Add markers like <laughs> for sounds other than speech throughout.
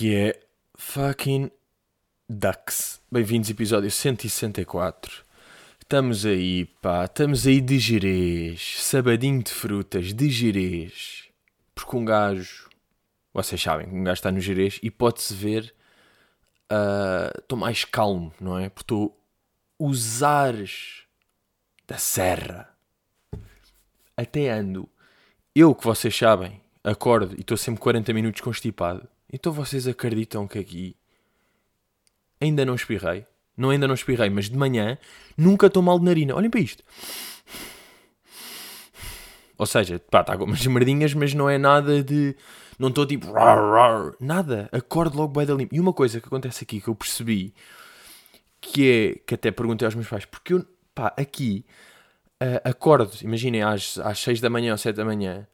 Que é? Fucking Ducks. Bem-vindos, episódio 164. Estamos aí, pá. Estamos aí de gerês. Sabadinho de frutas, de gerês. Porque um gajo... Vocês sabem que um gajo está no gerês e pode-se ver... Estou mais calmo, não é? Porque estou... Os ares da serra. Até ando... Eu, que vocês sabem, acordo e estou sempre 40 minutos constipado. Então vocês acreditam que aqui ainda não espirrei? Não ainda não espirrei, mas de manhã nunca estou mal de narina. Olhem para isto. Ou seja, pá, está com umas merdinhas, mas não é nada de. Não estou tipo. Nada. Acordo logo bem da limpo. E uma coisa que acontece aqui que eu percebi, que é. que até perguntei aos meus pais, porque eu. pá, aqui. Uh, acordo, imaginem, às, às 6 da manhã ou 7 da manhã,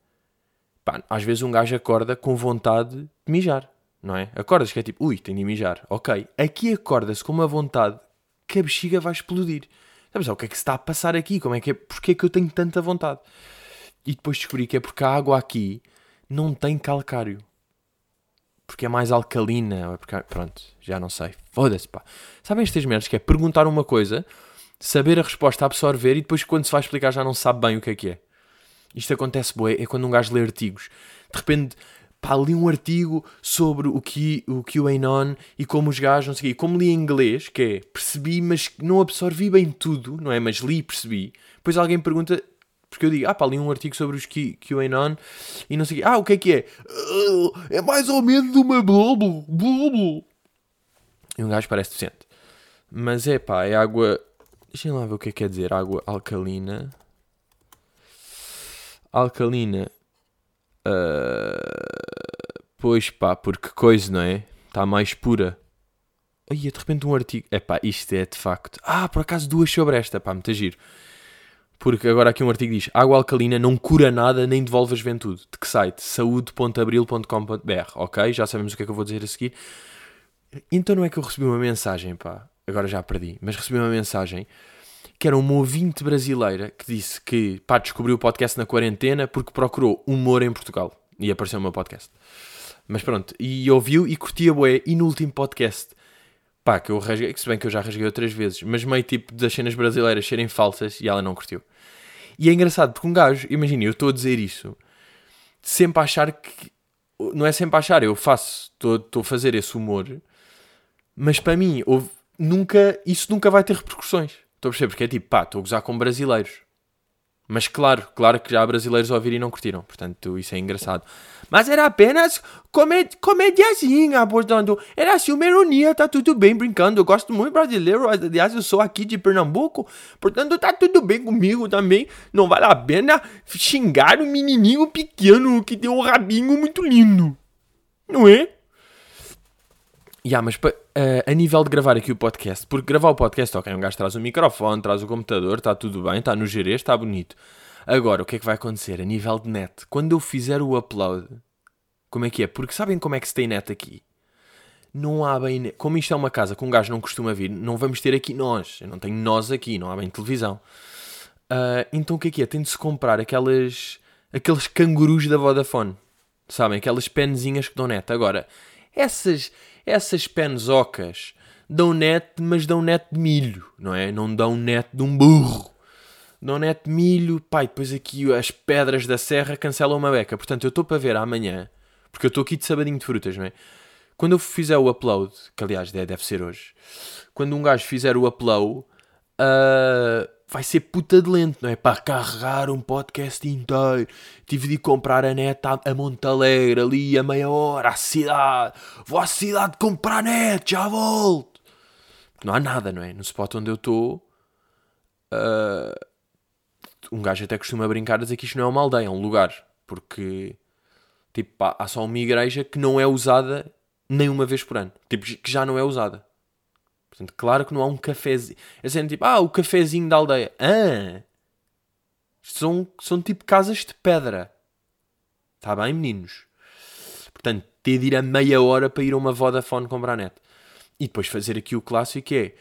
pá, às vezes um gajo acorda com vontade de mijar, não é? Acordas que é tipo, ui, tenho de mijar, ok. Aqui acorda-se com uma vontade que a bexiga vai explodir. Sabes, o que é que se está a passar aqui? Como é que é? Porquê é que eu tenho tanta vontade? E depois descobri que é porque a água aqui não tem calcário. Porque é mais alcalina. É porque... Pronto, já não sei. Foda-se, pá. Sabem estas merdas que é perguntar uma coisa, saber a resposta, absorver e depois quando se vai explicar já não sabe bem o que é que é. Isto acontece, boé, é quando um gajo lê artigos. De repente, pá, li um artigo sobre o, Q, o QAnon e como os gajos, não sei o quê. Como li em inglês, que é, percebi, mas não absorvi bem tudo, não é? Mas li e percebi. Depois alguém pergunta, porque eu digo, ah pá, li um artigo sobre os QAnon e não sei o quê. Ah, o que é que é? "Ah, é mais ou menos uma blobo, blobo. E um gajo parece decente. Mas é pá, é água... Deixem lá ver o que é que quer dizer. Água alcalina alcalina. ah, pois pá, porque coisa, não é? Está mais pura. Ai, de repente um artigo. É pá, isto é de facto. Ah, por acaso duas sobre esta, pá, muito giro. Porque agora aqui um artigo diz: água alcalina não cura nada nem devolve a juventude. De que site? saúde.abril.com.br. Ok, já sabemos o que é que eu vou dizer a seguir. Então não é que eu recebi uma mensagem, pá. Agora já perdi, mas recebi uma mensagem que era uma ouvinte brasileira que disse que pá, descobriu o podcast na quarentena porque procurou humor em Portugal e apareceu o meu podcast. Mas pronto, e ouviu e curtia bué. E no último podcast, pá, que eu rasguei, se bem que eu já rasguei outras vezes, mas meio tipo das cenas brasileiras serem falsas e ela não curtiu. E é engraçado porque um gajo, imagina, eu estou a dizer isso sempre a achar que. Não é sempre a achar, eu faço, estou a fazer esse humor, mas para mim, nunca, isso nunca vai ter repercussões. Estou a perceber, porque é tipo, pá, estou a gozar com brasileiros. Mas claro, claro que já há brasileiros a ouvir e não curtiram. Portanto, isso é engraçado. Mas era apenas comediazinha, portanto. Era assim uma ironia, tá tudo bem brincando. Eu gosto muito brasileiro. Aliás, eu sou aqui de Pernambuco. Portanto, tá tudo bem comigo também. Não vale a pena xingar um menininho pequeno que tem um rabinho muito lindo. Não é? Ya, mas pa- eh, a nível de gravar aqui o podcast, porque gravar o podcast, ok, um gajo traz o microfone, traz o computador, está tudo bem, está no gerês, está bonito. Agora, o que é que vai acontecer a nível de net? Quando eu fizer o upload, como é que é? Porque sabem como é que se tem net aqui? Não há bem net. Como isto é uma casa que um gajo não costuma vir, não vamos ter aqui nós. Eu não tenho nós aqui, não há bem televisão. Ah, então o que é que é? Tem de se comprar aquelas, aqueles cangurus da Vodafone. Sabem? Aquelas penzinhas que dão net. Agora, essas, essas penzocas dão net, mas dão net de milho, não é? Não dão net de um burro. Dão net de milho, pai, depois aqui as pedras da serra cancelam uma beca. Portanto, eu estou para ver amanhã, porque eu estou aqui de sabadinho de frutas, não é? Quando eu fizer o upload, que aliás deve ser hoje, quando um gajo fizer o upload, ah, vai ser puta de lento, não é? Para carregar um podcast inteiro. Tive de ir comprar a net a, a Montalegre, ali a meia hora, à cidade. Vou à cidade comprar net, já volto. Não há nada, não é? No spot onde eu estou, ah, um gajo até costuma brincar a dizer que isto não é uma aldeia, é um lugar. Porque, tipo, pá, há só uma igreja que não é usada nem uma vez por ano. Tipo, que já não é usada. Portanto, claro que não há um cafezinho. É sendo tipo, ah, o cafezinho da aldeia. Ah! São, são tipo casas de pedra. Está bem, meninos? Portanto, ter de ir a meia hora para ir a uma Vodafone comprar net. E depois fazer aqui o clássico é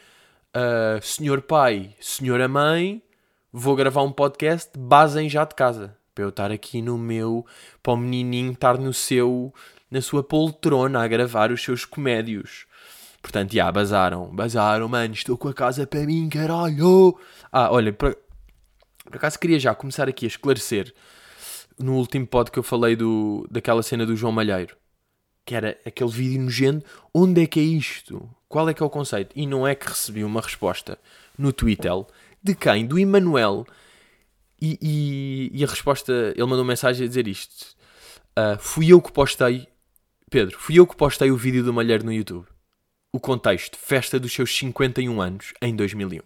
ah, Senhor pai, senhora mãe, vou gravar um podcast, basem já de casa. Para eu estar aqui no meu, para o menininho estar no seu, na sua poltrona a gravar os seus comédios. Portanto, já, bazaram. Bazaram, mano, estou com a casa para mim, caralho. Ah, olha, por, por acaso queria já começar aqui a esclarecer no último pod que eu falei do, daquela cena do João Malheiro. Que era aquele vídeo nojento. Onde é que é isto? Qual é que é o conceito? E não é que recebi uma resposta no Twitter de quem? Do Emanuel. E, e, e, a resposta, ele mandou mensagem a dizer isto. Uh, fui eu que postei, Pedro, fui eu que postei o vídeo do Malheiro no YouTube. O contexto, festa dos seus 51 anos, em 2001.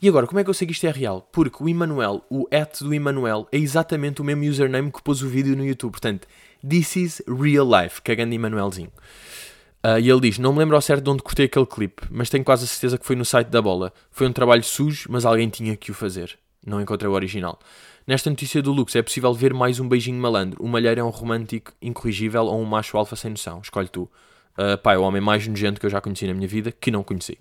E agora, como é que eu sei que isto é real? Porque o Emanuel, o at do Emanuel, é exatamente o mesmo username que pôs o vídeo no YouTube. Portanto, this is real life, cagando Emanuelzinho. Uh, e ele diz: Não me lembro ao certo de onde cortei aquele clipe, mas tenho quase a certeza que foi no site da bola. Foi um trabalho sujo, mas alguém tinha que o fazer. Não encontrei o original. Nesta notícia do Lux é possível ver mais um beijinho malandro. O malheiro é um romântico incorrigível ou um macho alfa sem noção. Escolhe tu. Uh, pá, é o homem mais nojento que eu já conheci na minha vida, que não conheci.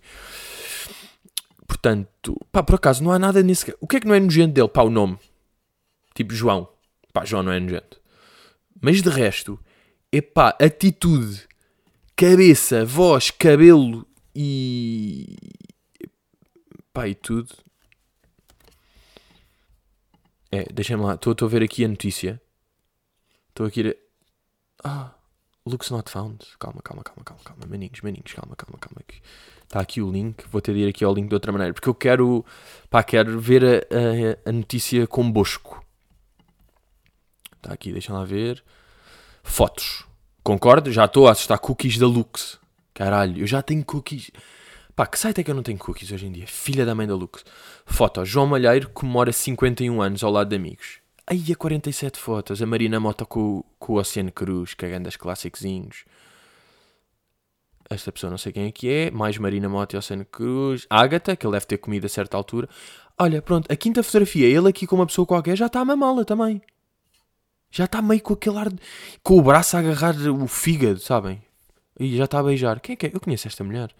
Portanto, pá, por acaso não há nada nesse. O que é que não é nojento dele? Pá, o nome. Tipo João. Pá, João não é nojento. Mas de resto, é pá, atitude cabeça, voz, cabelo e. pá, e tudo. É, deixem-me lá, estou a ver aqui a notícia. Estou aqui a. Ah, looks not found. Calma, calma, calma, calma, calma. Maninhos, maninhos, calma, calma, calma. Está aqui o link. Vou ter de ir aqui ao link de outra maneira. Porque eu quero. pá, quero ver a, a, a notícia com Bosco. Está aqui, deixem lá ver. Fotos. Concordo? Já estou a assustar cookies da Lux. Caralho, eu já tenho cookies. Pá, que site é que eu não tenho cookies hoje em dia? Filha da mãe da Lux. Foto: João Malheiro comemora 51 anos ao lado de amigos. Aí a 47 fotos. A Marina Mota com, com o Oceano Cruz, cagando as clássicozinhos. Esta pessoa não sei quem é que é. Mais Marina Mota e Oceano Cruz. Ágata, que ele deve ter comido a certa altura. Olha, pronto, a quinta fotografia, ele aqui com uma pessoa qualquer já está a mamá-la também. Já está meio com aquele ar. De... com o braço a agarrar o fígado, sabem? E já está a beijar. Quem é que é? Eu conheço esta mulher.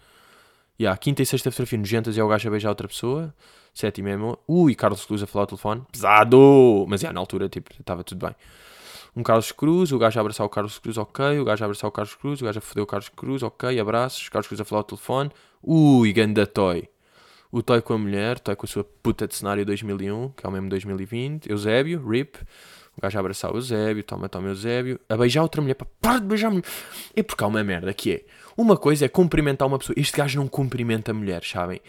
E yeah, quinta e sexta fotografia nojentas é o gajo a beijar outra pessoa. Sétima é. Ui, Carlos Cruz a falar ao telefone. Pesado! Mas yeah, na altura, tipo, estava tudo bem. Um Carlos Cruz, o gajo a abraçar o Carlos Cruz, ok. O gajo a abraçar o Carlos Cruz, o gajo a foder o Carlos Cruz, ok. Abraços. Carlos Cruz a falar ao telefone. Ui, ganda toy. O toy com a mulher, toy com a sua puta de cenário 2001, que é o mesmo 2020. Eusébio, RIP. O gajo a abraçar o Eusébio, toma, toma Eusébio, a beijar outra mulher, para de beijar a mulher. É porque há uma merda que é. Uma coisa é cumprimentar uma pessoa. Este gajo não cumprimenta mulheres, sabem?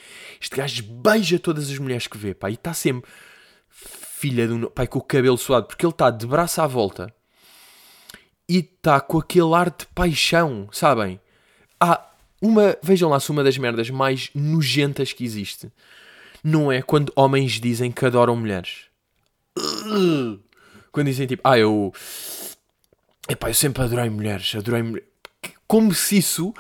Este gajo beija todas as mulheres que vê, pá, e está sempre filha de um. pai com o cabelo suado, porque ele está de braço à volta e está com aquele ar de paixão, sabem? Há uma. Vejam lá se uma das merdas mais nojentas que existe não é quando homens dizem que adoram mulheres. Quando dizem tipo, ah, eu. Epá, eu sempre adorei mulheres, adorei mulheres. Como se isso.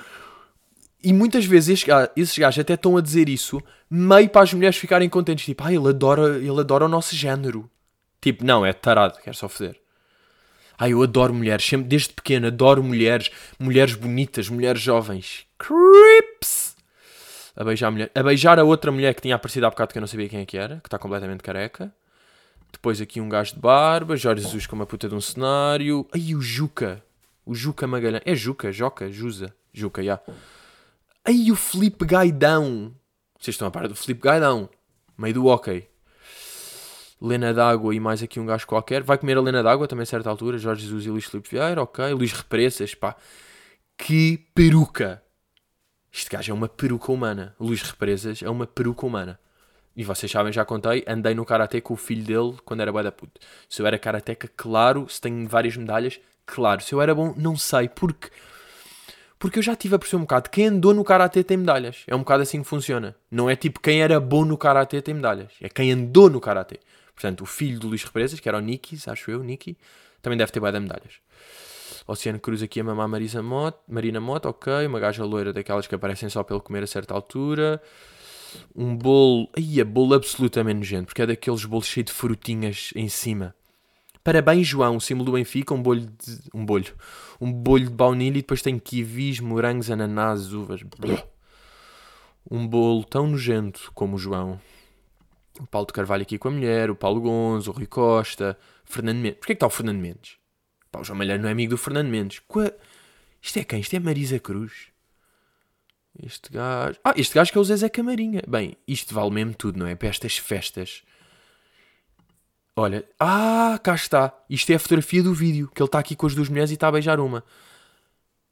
E muitas vezes esses gajos até estão a dizer isso meio para as mulheres ficarem contentes. Tipo, ah, ele adora, ele adora o nosso género. Tipo, não, é tarado, quer só foder. Ah, eu adoro mulheres, sempre desde pequeno adoro mulheres, mulheres bonitas, mulheres jovens. Crips! A beijar a mulher. A beijar a outra mulher que tinha aparecido há bocado que eu não sabia quem é que era, que está completamente careca. Depois aqui um gajo de barba, Jorge Jesus com uma puta de um cenário. Aí o Juca. O Juca Magalhães. É Juca, Joca, Jusa. Juca, já. Yeah. Aí o Felipe Gaidão. Vocês estão a par do Felipe Gaidão. Meio do ok. Lena d'Água e mais aqui um gajo qualquer. Vai comer a Lena d'Água também a certa altura. Jorge Jesus e Luís Felipe Vieira, ok. Luís Represas, pá. Que peruca. Este gajo é uma peruca humana. Luís Represas é uma peruca humana. E vocês sabem, já contei, andei no karatê com o filho dele quando era boa da puto. Se eu era karateca, claro. Se tenho várias medalhas, claro. Se eu era bom, não sei. Porque porque eu já tive a perceber um bocado. Quem andou no karatê tem medalhas. É um bocado assim que funciona. Não é tipo quem era bom no karatê tem medalhas. É quem andou no karatê. Portanto, o filho do Luís Represas, que era o Niki, acho eu, Niki, também deve ter boa de medalhas. Oceano Cruz aqui a mamar Marisa Mot, Marina Mota, ok. Uma gaja loira daquelas que aparecem só pelo comer a certa altura um bolo. Ai, é bolo absolutamente nojento, porque é daqueles bolos cheios de frutinhas em cima. Parabéns, João, símbolo do Benfica, um bolho de. um bolho. Um bolho de baunilha e depois tem kiwis, morangos, ananás, uvas. Um bolo tão nojento como o João. O Paulo de Carvalho aqui com a mulher, o Paulo Gonzo, o Rui Costa, Fernando Mendes. Porquê que está o Fernando Mendes? Pá, o João Malheiro não é amigo do Fernando Mendes. Qua... Isto é quem? Isto é Marisa Cruz. Este gajo. Ah, este gajo que é o Zezé Camarinha. Bem, isto vale mesmo tudo, não é? Para estas festas. Olha. Ah, cá está. Isto é a fotografia do vídeo. Que ele está aqui com as duas mulheres e está a beijar uma.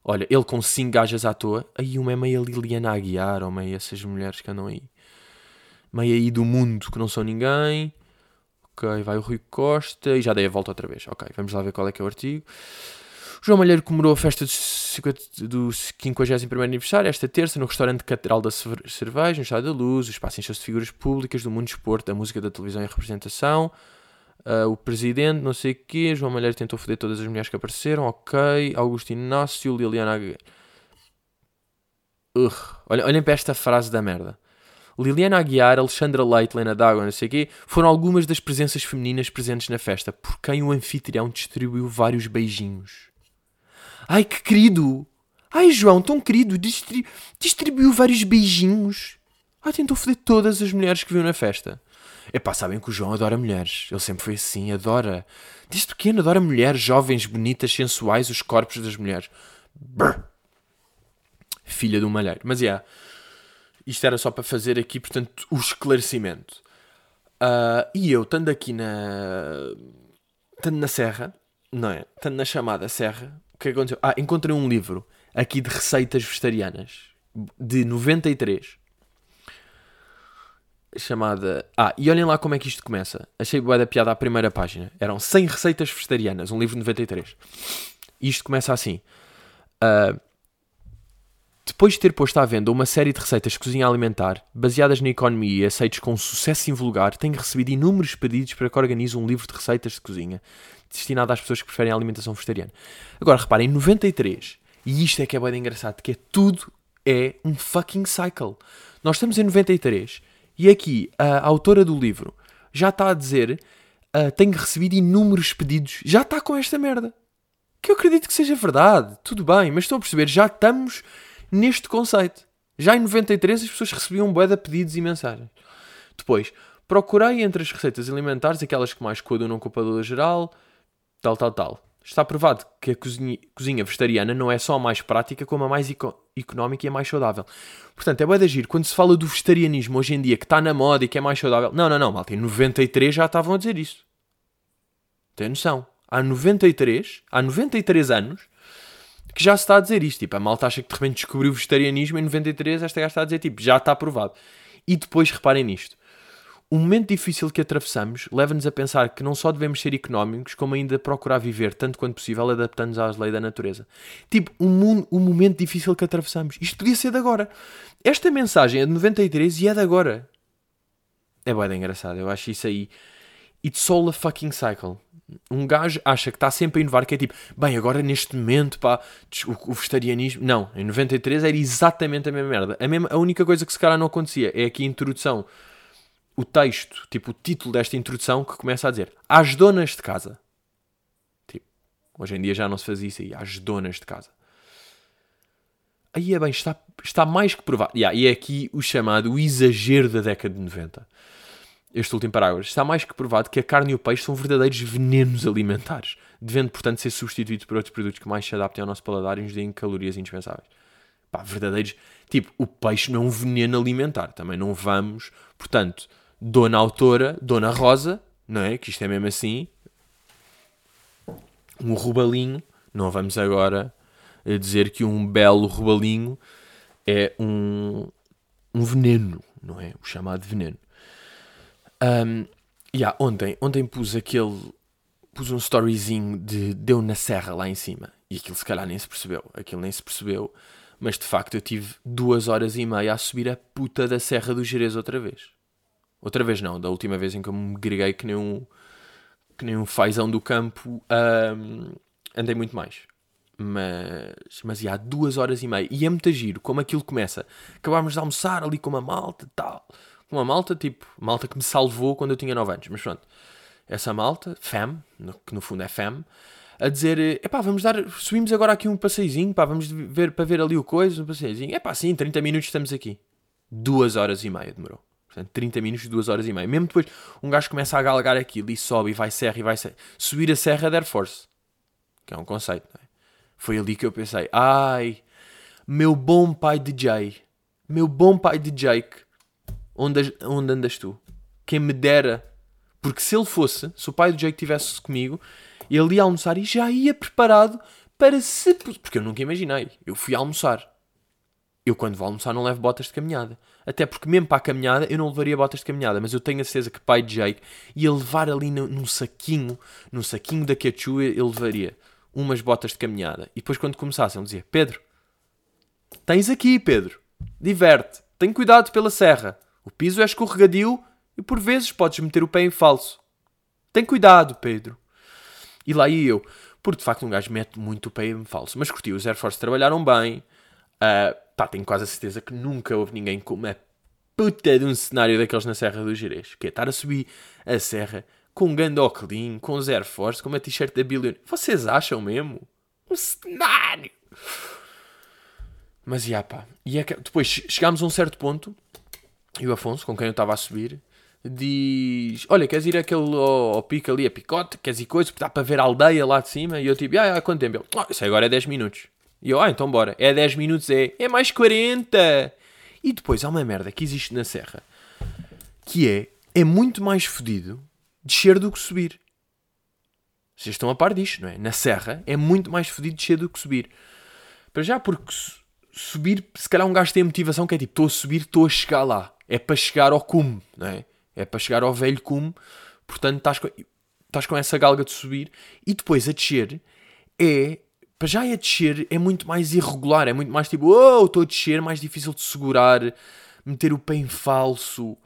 Olha, ele com cinco gajas à toa. Aí uma é meio Liliana Aguiar, ou meio essas mulheres que andam aí. Meio aí do mundo que não são ninguém. Ok, vai o Rui Costa. E já dei a volta outra vez. Ok, vamos lá ver qual é que é o artigo. João Malheiro comemorou a festa do 50, do 51 aniversário esta terça no restaurante Catedral da Cerveja, no Estado da Luz. O espaço encheu-se de figuras públicas do mundo do esporte, da música, da televisão e representação. Uh, o presidente, não sei o quê. João Malheiro tentou foder todas as mulheres que apareceram. Ok. Augusto Inácio, Liliana. Ugh. Olhem, olhem para esta frase da merda. Liliana Aguiar, Alexandra Leite, Lena D'Água, não sei o quê, foram algumas das presenças femininas presentes na festa, por quem o anfitrião distribuiu vários beijinhos. Ai, que querido! Ai, João, tão querido, distri distribuiu vários beijinhos. Ai, tentou foder todas as mulheres que viu na festa. Epá, sabem que o João adora mulheres. Ele sempre foi assim, adora. Desde pequeno adora mulheres jovens, bonitas, sensuais, os corpos das mulheres. Brr. Filha do malheiro. Mas, é, yeah, isto era só para fazer aqui, portanto, o esclarecimento. Uh, e eu, estando aqui na... Estando na Serra, não é? Estando na chamada Serra, que aconteceu? Ah, encontrei um livro aqui de receitas vegetarianas, de 93 chamada. Ah, e olhem lá como é que isto começa. Achei boa da piada à primeira página. Eram 100 receitas vegetarianas, um livro de 93. E isto começa assim. Uh, depois de ter posto à venda uma série de receitas de cozinha alimentar baseadas na economia e aceitos com sucesso invulgar, tenho recebido inúmeros pedidos para que organize um livro de receitas de cozinha destinado às pessoas que preferem a alimentação vegetariana. Agora, reparem, 93, e isto é que é bem engraçado, que é tudo é um fucking cycle. Nós estamos em 93 e aqui a autora do livro já está a dizer: uh, tenho recebido inúmeros pedidos, já está com esta merda. Que eu acredito que seja verdade, tudo bem, mas estou a perceber, já estamos neste conceito. Já em 93 as pessoas recebiam bué de pedidos e mensagens. Depois, procurei entre as receitas alimentares aquelas que mais coadunam com a padula geral, tal, tal, tal. Está provado que a cozinha, cozinha, vegetariana não é só a mais prática, como a mais económica e a mais saudável. Portanto, é bem de agir. Quando se fala do vegetarianismo hoje em dia, que está na moda e que é mais saudável. Não, não, não, malta. Em 93 já estavam a dizer isso. Tem noção. Há 93, há 93 anos, que já se está a dizer isto. Tipo, a malta acha que de repente descobriu o vegetarianismo em 93, esta gaja está a dizer, tipo, já está provado. E depois, reparem nisto o momento difícil que atravessamos leva-nos a pensar que não só devemos ser económicos, como ainda procurar viver tanto quanto possível adaptando-nos às leis da natureza. Tipo, o, mundo, o momento difícil que atravessamos. Isto podia ser de agora. Esta mensagem é de 93 e é de agora. É bem engraçado, eu acho isso aí. It's all a fucking cycle. Um gajo acha que está sempre a inovar, que é tipo, bem, agora neste momento, pá, o, o vegetarianismo. Não, em 93 era exatamente a mesma merda. A, mesma, a única coisa que se calhar não acontecia é aqui a introdução o texto, tipo o título desta introdução que começa a dizer às donas de casa. Tipo, hoje em dia já não se fazia isso aí, às donas de casa. Aí é bem, está, está mais que provado. Yeah, e é aqui o chamado exagero da década de 90. Este último parágrafo. Está mais que provado que a carne e o peixe são verdadeiros venenos alimentares, devendo, portanto, ser substituídos por outros produtos que mais se adaptem ao nosso paladar e nos deem calorias indispensáveis. Pá, verdadeiros. Tipo, o peixe não é um veneno alimentar. Também não vamos. Portanto, Dona Autora, Dona Rosa, não é? Que isto é mesmo assim. Um rubalinho. Não vamos agora dizer que um belo rubalinho é um, um veneno, não é? O chamado veneno. Um, yeah, ontem, ontem pus aquele. Pus um storyzinho de Deu na Serra lá em cima. E aquilo se calhar nem se percebeu. Aquilo nem se percebeu. Mas de facto eu tive duas horas e meia a subir a puta da Serra do Jerez outra vez. Outra vez não, da última vez em que eu me greguei que nem um, que nem um fazão do campo, um, andei muito mais. Mas, mas ia há duas horas e meia. E é muito giro como aquilo começa. Acabámos de almoçar ali com uma malta tal. Com uma malta, tipo, malta que me salvou quando eu tinha 9 anos. Mas pronto, essa malta, fam, que no fundo é fam, a dizer: epá, vamos dar, subimos agora aqui um passeizinho, pá, vamos ver para ver ali o coisa, um passeizinho. Epá, sim, 30 minutos estamos aqui. Duas horas e meia demorou. Portanto, 30 minutos, 2 horas e meia. Mesmo depois, um gajo começa a galgar aquilo e sobe e vai serra e vai serra. Subir a serra da Air Force. que é um conceito, é? Foi ali que eu pensei, ai, meu bom pai DJ, meu bom pai DJ, onde, onde andas tu? Quem me dera, porque se ele fosse, se o pai do Jake estivesse comigo, ele ia almoçar e já ia preparado para se. Porque eu nunca imaginei. Eu fui almoçar. Eu, quando vou almoçar, não levo botas de caminhada. Até porque, mesmo para a caminhada, eu não levaria botas de caminhada. Mas eu tenho a certeza que pai de Jake ia levar ali no, num saquinho, num saquinho da Quechua, ele levaria umas botas de caminhada. E depois, quando começasse, ele dizia: Pedro, tens aqui, Pedro, diverte, tem cuidado pela serra. O piso é escorregadio e por vezes podes meter o pé em falso. Tem cuidado, Pedro. E lá ia eu. Porque de facto um gajo mete muito o pé em falso. Mas curti, os Air Force trabalharam bem. Uh, pá, tenho quase a certeza que nunca houve ninguém com uma puta de um cenário daqueles na Serra do Jerez. Que é estar a subir a serra com um gandoclin, com Air Force, com uma t-shirt da Billion. Vocês acham mesmo? Um cenário! Mas, já pá. E é que, depois chegámos a um certo ponto, e o Afonso, com quem eu estava a subir, diz: Olha, queres ir aquele ao, ao pico ali, a picote? Queres ir coisa? Dá para ver a aldeia lá de cima. E eu tipo: Ah, ah quanto tempo? Ele: ah, Isso agora é 10 minutos. E eu: Ah, então bora. É 10 minutos, é. É mais 40. E depois há uma merda que existe na Serra que é: é muito mais fodido descer do que subir. Vocês estão a par disto, não é? Na Serra é muito mais fodido descer do que subir. Para já, porque subir, se calhar um gajo tem a motivação que é tipo: estou a subir, estou a chegar lá. É para chegar ao cume, não é? É para chegar ao velho cume, portanto estás com, estás com essa galga de subir e depois a descer é. Para já é a descer é muito mais irregular, é muito mais tipo, oh, estou a descer, mais difícil de segurar, meter o pé em falso.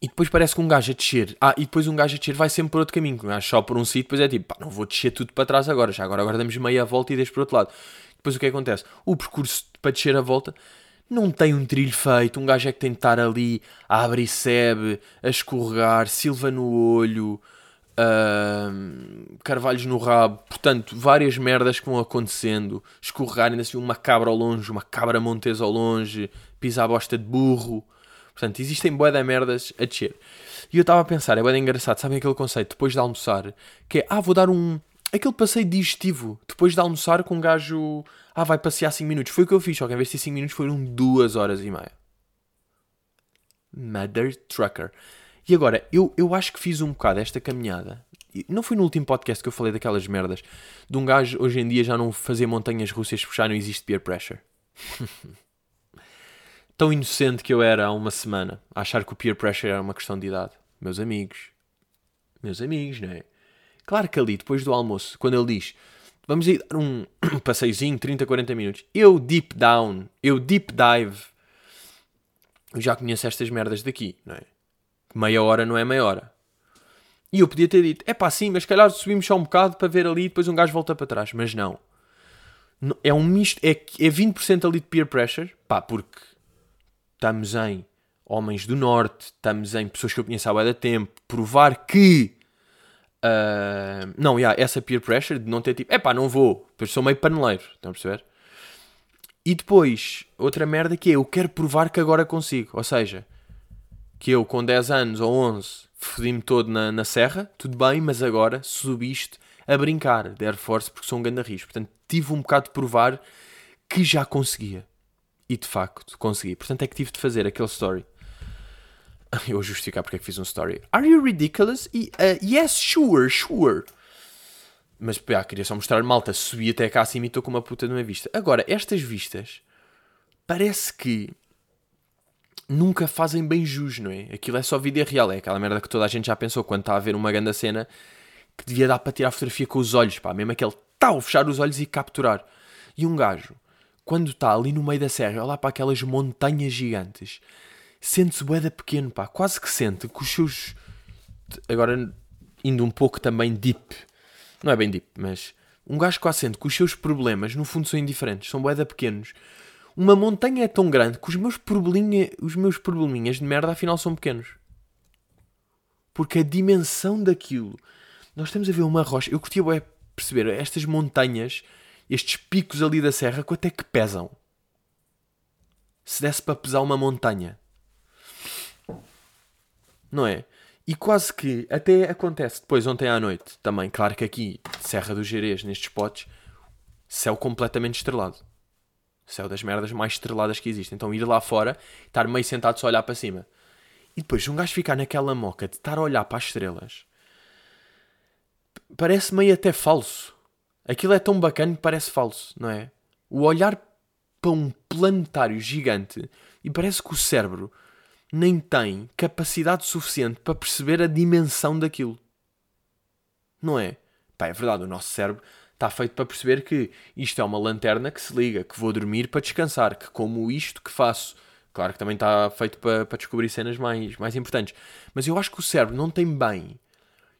E depois parece que um gajo a descer. Ah, e depois um gajo a descer vai sempre por outro caminho. Um gajo só por um sítio, depois é tipo, pá, não vou descer tudo para trás agora. Já agora, agora damos meia volta e deixo para o outro lado. Depois o que acontece? O percurso para descer a volta não tem um trilho feito, um gajo é que tem de estar ali a abrir sebe, a escorregar, silva no olho, uh, carvalhos no rabo, portanto, várias merdas que vão acontecendo, escorregar ainda assim uma cabra ao longe, uma cabra montesa ao longe, pisar a bosta de burro, portanto, existem bué de merdas a descer. E eu estava a pensar, é bué engraçado, sabem aquele conceito, depois de almoçar, que é, ah, vou dar um, aquele passeio digestivo, depois de almoçar com um gajo ah, vai passear 5 minutos. Foi o que eu fiz, só que em vez de 5 minutos foram 2 horas e meia. Mother Trucker. E agora, eu, eu acho que fiz um bocado esta caminhada. Não foi no último podcast que eu falei daquelas merdas. De um gajo hoje em dia já não fazer montanhas russas porque já não existe peer pressure. <laughs> Tão inocente que eu era há uma semana a achar que o peer pressure era uma questão de idade. Meus amigos. Meus amigos, não é? Claro que ali, depois do almoço, quando ele diz Vamos ir dar um passeiozinho, 30, 40 minutos. Eu deep down, eu deep dive. Eu já conheço estas merdas daqui, não é? Meia hora não é meia hora. E eu podia ter dito, é pá, sim, mas calhar subimos só um bocado para ver ali e depois um gajo volta para trás. Mas não. É um misto, é, é 20% ali de peer pressure, pá, porque estamos em homens do norte, estamos em pessoas que eu conheço há muito tempo, provar que Uh, não, yeah, essa peer pressure de não ter tipo, epá, não vou, depois sou meio paneleiro, estão a perceber? E depois, outra merda que é, eu quero provar que agora consigo, ou seja, que eu com 10 anos ou 11 fodi-me todo na, na serra, tudo bem, mas agora subiste a brincar de Air Force porque sou um grande risco. Portanto, tive um bocado de provar que já conseguia. E de facto, consegui. Portanto, é que tive de fazer aquele story <laughs> Eu vou justificar porque é que fiz um story. Are you ridiculous? E, uh, yes, sure, sure. Mas pá, queria só mostrar malta. Subi até cá acima e estou com uma puta de uma vista. Agora, estas vistas parece que nunca fazem bem jus, não é? Aquilo é só vida real. É aquela merda que toda a gente já pensou quando está a ver uma grande cena que devia dar para tirar fotografia com os olhos, pá. Mesmo aquele tal, fechar os olhos e capturar. E um gajo, quando está ali no meio da serra, olha lá para aquelas montanhas gigantes sente-se boeda pequeno, pá. Quase que sente que os seus. Agora, indo um pouco também deep. Não é bem deep, mas. Um gajo quase sente que os seus problemas, no fundo, são indiferentes. São boeda pequenos. Uma montanha é tão grande que os meus, probleminha, os meus probleminhas de merda, afinal, são pequenos. Porque a dimensão daquilo. Nós estamos a ver uma rocha. Eu curtia bem perceber estas montanhas, estes picos ali da serra, quanto é que pesam? Se desse para pesar uma montanha não é? E quase que até acontece depois, ontem à noite, também. Claro que aqui, Serra do Gerês, nestes spots, céu completamente estrelado. Céu das merdas mais estreladas que existem. Então ir lá fora, estar meio sentado só a olhar para cima. E depois um gajo ficar naquela moca de estar a olhar para as estrelas. Parece meio até falso. Aquilo é tão bacana que parece falso, não é? O olhar para um planetário gigante e parece que o cérebro nem tem capacidade suficiente para perceber a dimensão daquilo. Não é? Pá, é verdade, o nosso cérebro está feito para perceber que isto é uma lanterna que se liga, que vou dormir para descansar, que como isto que faço. Claro que também está feito para, para descobrir cenas mais, mais importantes. Mas eu acho que o cérebro não tem bem,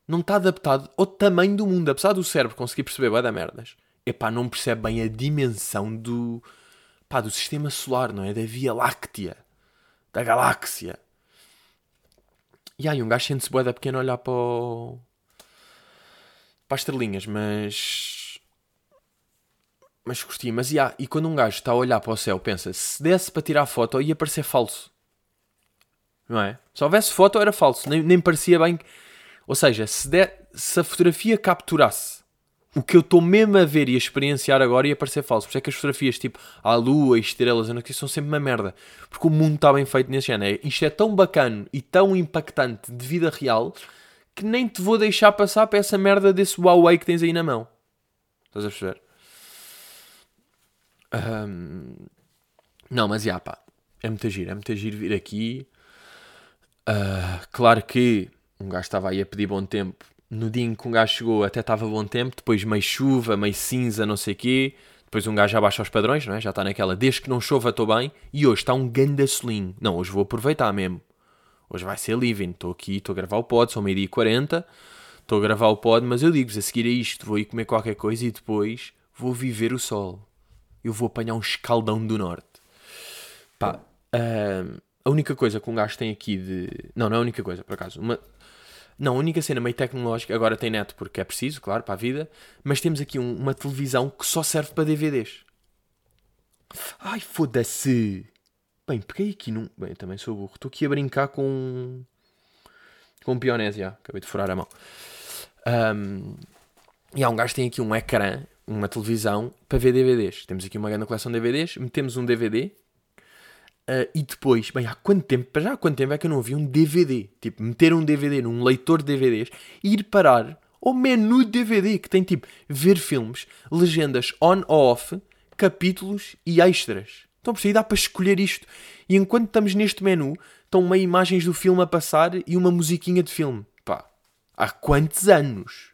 não está adaptado ao tamanho do mundo. Apesar do cérebro conseguir perceber vai dar merdas. Epá, não percebe bem a dimensão do, pá, do sistema solar, não é? Da Via Láctea. Da galáxia. E aí, um gajo sente-se boeda pequeno olhar para o... para as estrelinhas, mas mas curti. Mas yeah, e quando um gajo está a olhar para o céu, pensa: se desse para tirar foto, ia parecer falso. Não é? Se houvesse foto, era falso. Nem, nem parecia bem. Ou seja, se, der, se a fotografia capturasse o que eu estou mesmo a ver e a experienciar agora, ia parecer falso. Por isso é que as fotografias, tipo, a lua estrelas, eu não sei, são sempre uma merda. Porque o mundo está bem feito nesse género. É, isto é tão bacana e tão impactante de vida real que nem te vou deixar passar para essa merda desse Huawei que tens aí na mão. Estás a perceber? Um, não, mas já pá, é muito giro, é muito giro vir aqui. Uh, claro que um gajo estava aí a pedir bom tempo. No dia em que um gajo chegou até estava bom tempo, depois meio chuva, meio cinza, não sei o quê. Depois um gajo já baixa os padrões, não é? já está naquela, desde que não chova estou bem. E hoje está um ganda solinho. Não, hoje vou aproveitar mesmo. Hoje vai ser living. Estou aqui, estou a gravar o pod, são meio-dia e 40. Estou a gravar o pod, mas eu digo-vos, a seguir a isto vou ir comer qualquer coisa e depois vou viver o sol eu vou apanhar um escaldão do norte. Pá, uh, a única coisa que um gajo tem aqui de. Não, não é a única coisa, por acaso. Uma... Não, a única cena meio tecnológica, agora tem net porque é preciso, claro, para a vida, mas temos aqui um, uma televisão que só serve para DVDs. Ai, foda-se! Bem, peguei aqui num. Bem, eu também sou burro. Estou aqui a brincar com. com pionésia. Acabei de furar a mão. Um, e há um gajo que tem aqui um ecrã uma televisão para ver DVDs. Temos aqui uma grande coleção de DVDs, metemos um DVD uh, eh, e depois, bem, há quanto tempo, para já há quanto tempo é que eu não vi um DVD? Tipo, meter um DVD num leitor de DVDs e ir parar ao menu DVD que tem tipo ver filmes, legendas on ou off, capítulos e extras. Então, por aí dá para escolher isto. E enquanto estamos neste menu, estão meio imagens do filme a passar e uma musiquinha de filme. Pá, há quantos anos?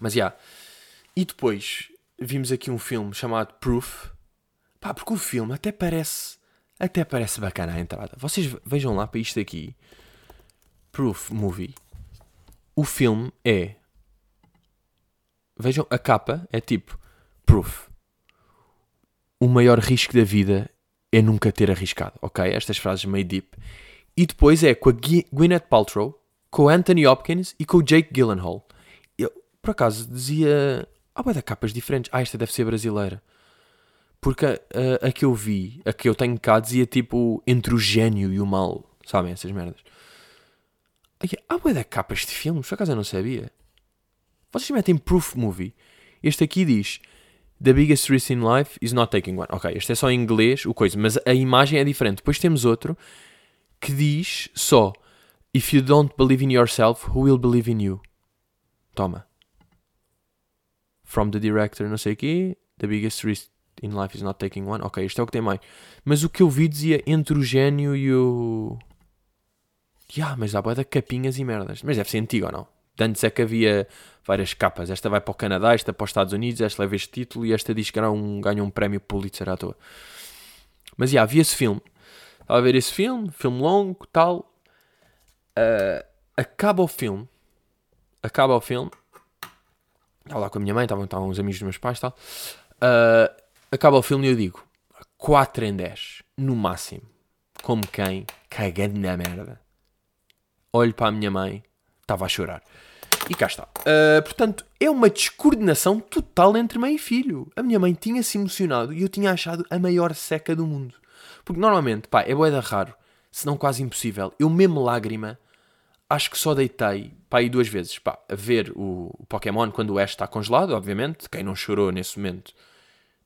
Mas já. Yeah. E depois vimos aqui um filme chamado Proof. Pá, porque o filme até parece. Até parece bacana a entrada. Vocês vejam lá para isto aqui. Proof Movie. O filme é. Vejam, a capa é tipo Proof. O maior risco da vida é nunca ter arriscado. Ok? Estas frases meio deep. E depois é com a Gwyneth Paltrow, com o Anthony Hopkins e com o Jake Gyllenhaal por acaso dizia. Ah, vai dar capas diferentes. Ah, esta deve ser brasileira. Porque a, a, a, que eu vi, a que eu tenho cá, dizia tipo entre o gênio e o mal. Sabem essas merdas? Ah, vai dar capas de filmes. Por acaso eu não sabia. Vocês metem proof movie. Este aqui diz. The biggest risk in life is not taking one. Ok, este é só em inglês, o coisa, mas a imagem é diferente. Depois temos outro que diz só If you don't believe in yourself, who will believe in you? Toma from the director, não sei o quê, the biggest risk in life is not taking one. Ok, isto é o que tem mais. Mas o que eu vi dizia entre o gênio e o. Yeah, mas dá boa da capinhas e merdas. Mas deve ser antigo ou não? De antes é que havia várias capas. Esta vai para o Canadá, esta para os Estados Unidos, esta leva este título e esta diz que um, ganha um prémio Pulitzer à toa. Mas já, yeah, havia esse filme. Estava a ver esse filme, filme longo, tal. Uh, acaba o filme. Acaba o filme Estava lá com a minha mãe, estavam, estavam uns amigos dos meus pais e tal. Uh, acaba o filme e eu digo 4 em 10, no máximo. Como quem? Cagando na merda. Olho para a minha mãe, estava a chorar. E cá está. Uh, portanto, é uma descoordenação total entre mãe e filho. A minha mãe tinha-se emocionado e eu tinha achado a maior seca do mundo. Porque normalmente, pá, é boeda raro se não quase impossível. Eu mesmo lágrima, acho que só deitei, pá, aí duas vezes, pá, a ver o, o Pokémon quando o Ash está congelado, obviamente. Quem não chorou nesse momento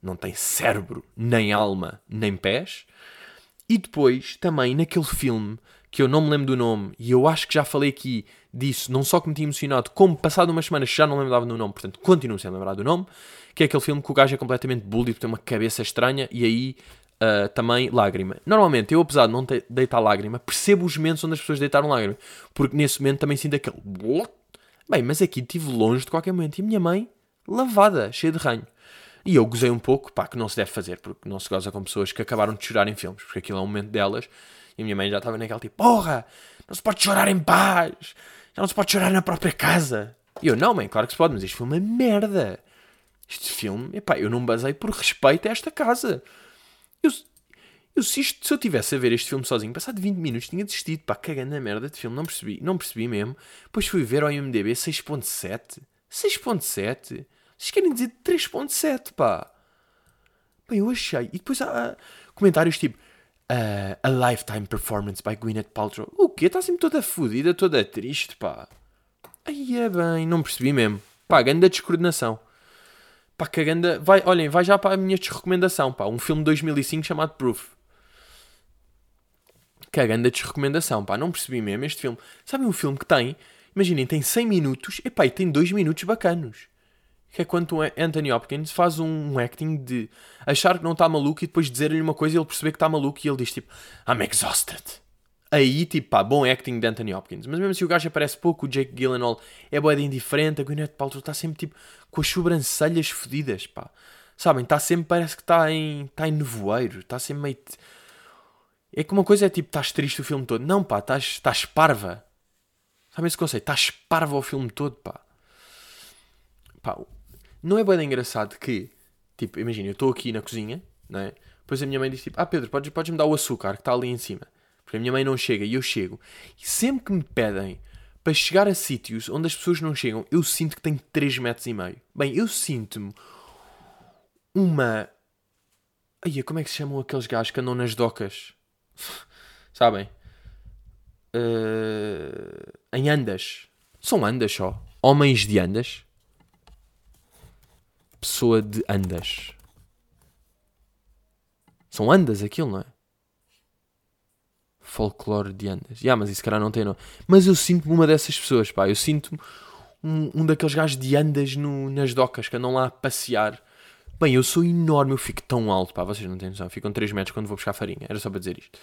não tem cérebro, nem alma, nem pés. E depois, também, naquele filme, que eu não me lembro do nome, e eu acho que já falei aqui disso, não só que me tinha emocionado, como passado umas semanas já não lembrava do nome, portanto continuo sem lembrar do nome, que é aquele filme que o gajo é completamente bully, tem uma cabeça estranha, e aí uh, também lágrima. Normalmente, eu apesar de não deitar lágrima, percebo os momentos onde as pessoas deitaram lágrima, porque nesse momento também sinto aquele... Bem, mas aqui estive longe de qualquer momento, e a minha mãe, lavada, cheia de ranho. E eu gozei um pouco, pá, que não se deve fazer, porque não se goza com pessoas que acabaram de chorar em filmes, porque aquilo é um momento delas, e a minha mãe já estava naquela tipo, porra, não se pode chorar em paz, já não se pode chorar na própria casa. E eu, não, mãe, claro que se pode, mas este filme é merda. Este filme, epá, eu não basei por respeito a esta casa. Eu, eu se, isto, se eu tivesse a ver este filme sozinho, passado 20 minutos, tinha desistido, pá, cagando na merda de filme, não percebi, não percebi mesmo. Depois fui ver ao IMDB 6.7. 6.7? Vocês querem dizer 3.7, pá. Bem, eu achei. E depois há comentários tipo uh, A Lifetime Performance by Gwyneth Paltrow. O quê? Está sempre toda fodida, toda triste, pá. Aí é bem, não percebi mesmo. Pá, ganda descoordenação. Pá, que ganda... Vai, olhem, vai já para a minha desrecomendação, pá. Um filme de 2005 chamado Proof. Que é ganda desrecomendação, pá. Não percebi mesmo este filme. Sabem um filme que tem... Imaginem, tem 100 minutos. E pá, e tem 2 minutos bacanos que é quando o Anthony Hopkins faz um acting de achar que não está maluco e depois dizer-lhe uma coisa e ele perceber que está maluco e ele diz tipo I'm exhausted. Aí, tipo, pá, bom acting de Anthony Hopkins. Mas mesmo assim o gajo aparece pouco, o Jake Gyllenhaal é boeda indiferente, a Gwyneth Paltrow está sempre tipo com as sobrancelhas fodidas, pá. Sabem, está sempre, parece que está em, está em nevoeiro, está sempre meio... É que uma coisa é tipo, estás triste o filme todo. Não, pá, estás, parva. Sabem esse conceito? Estás parva o filme todo, pá. Pá, não é bem engraçado que, tipo, imagina, eu estou aqui na cozinha, não é? Depois a minha mãe diz tipo, ah Pedro, podes, podes me dar o açúcar que está ali em cima. Porque a minha mãe não chega e eu chego. E sempre que me pedem para chegar a sítios onde as pessoas não chegam, eu sinto que tenho 3 metros e meio. Bem, eu sinto-me uma. Ai, como é que se chamam aqueles gajos que andam nas docas? <laughs> Sabem? Uh... Em andas. São andas só. Homens de andas pessoa de andas. São andas aquilo, não é? Folclore de andas. Yeah, mas isso cara não tem não. Mas eu sinto-me uma dessas pessoas, pá. Eu sinto-me um, um daqueles gajos de andas no, nas docas que andam lá a passear. Bem, eu sou enorme, eu fico tão alto, pá. Vocês não têm noção. Ficam 3 metros quando vou buscar farinha. Era só para dizer isto.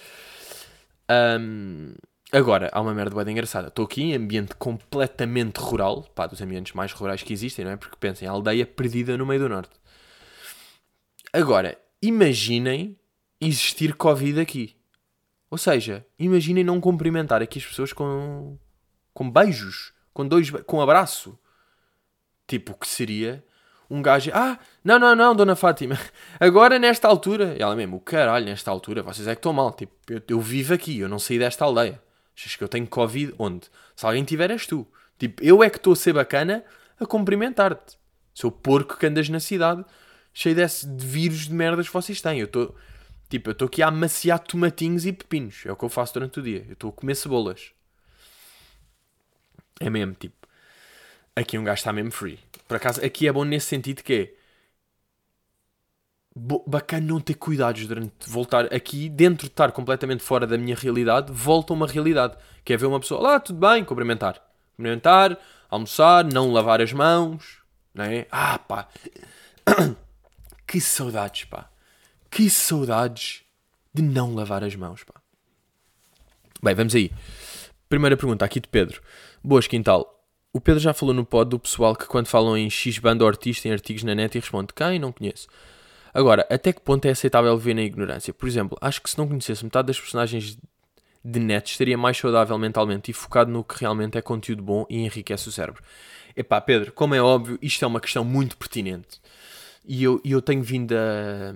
Um, Agora, há uma merda bem engraçada. Estou aqui em ambiente completamente rural, pá, dos ambientes mais rurais que existem, não é? Porque pensem, aldeia perdida no meio do norte. Agora, imaginem existir Covid aqui. Ou seja, imaginem não cumprimentar aqui as pessoas com, com beijos, com dois, com abraço. Tipo, que seria um gajo, ah, não, não, não, dona Fátima, <laughs> agora nesta altura, e ela mesmo, o caralho, nesta altura, vocês é que estão mal, tipo, eu, eu vivo aqui, eu não saí desta aldeia. Achas que eu tenho Covid? Onde? Se alguém tiver, és tu. Tipo, eu é que estou a ser bacana a cumprimentar-te. Sou porco que andas na cidade cheio desse de vírus de merdas que vocês têm. Eu estou. Tipo, eu estou aqui a amaciar tomatinhos e pepinos. É o que eu faço durante o dia. Eu estou a comer cebolas. É mesmo, tipo. Aqui um gajo está mesmo free. Por acaso, aqui é bom nesse sentido que é bacana não ter cuidados durante voltar aqui, dentro de estar completamente fora da minha realidade, volta uma realidade. Que é ver uma pessoa, lá, tudo bem, cumprimentar. Cumprimentar, almoçar, não lavar as mãos, não é? Ah, pá. <coughs> que saudades, pá. Que saudades de não lavar as mãos, pá. Bem, vamos aí. Primeira pergunta aqui de Pedro. Boas, Quintal. O Pedro já falou no pod do pessoal que quando falam em X banda artista em artigos na net e responde quem? Não conheço. Agora, até que ponto é aceitável viver na ignorância? Por exemplo, acho que se não conhecesse metade das personagens de net, estaria mais saudável mentalmente e focado no que realmente é conteúdo bom e enriquece o cérebro. Epá, Pedro, como é óbvio, isto é uma questão muito pertinente. E eu, eu tenho vindo a.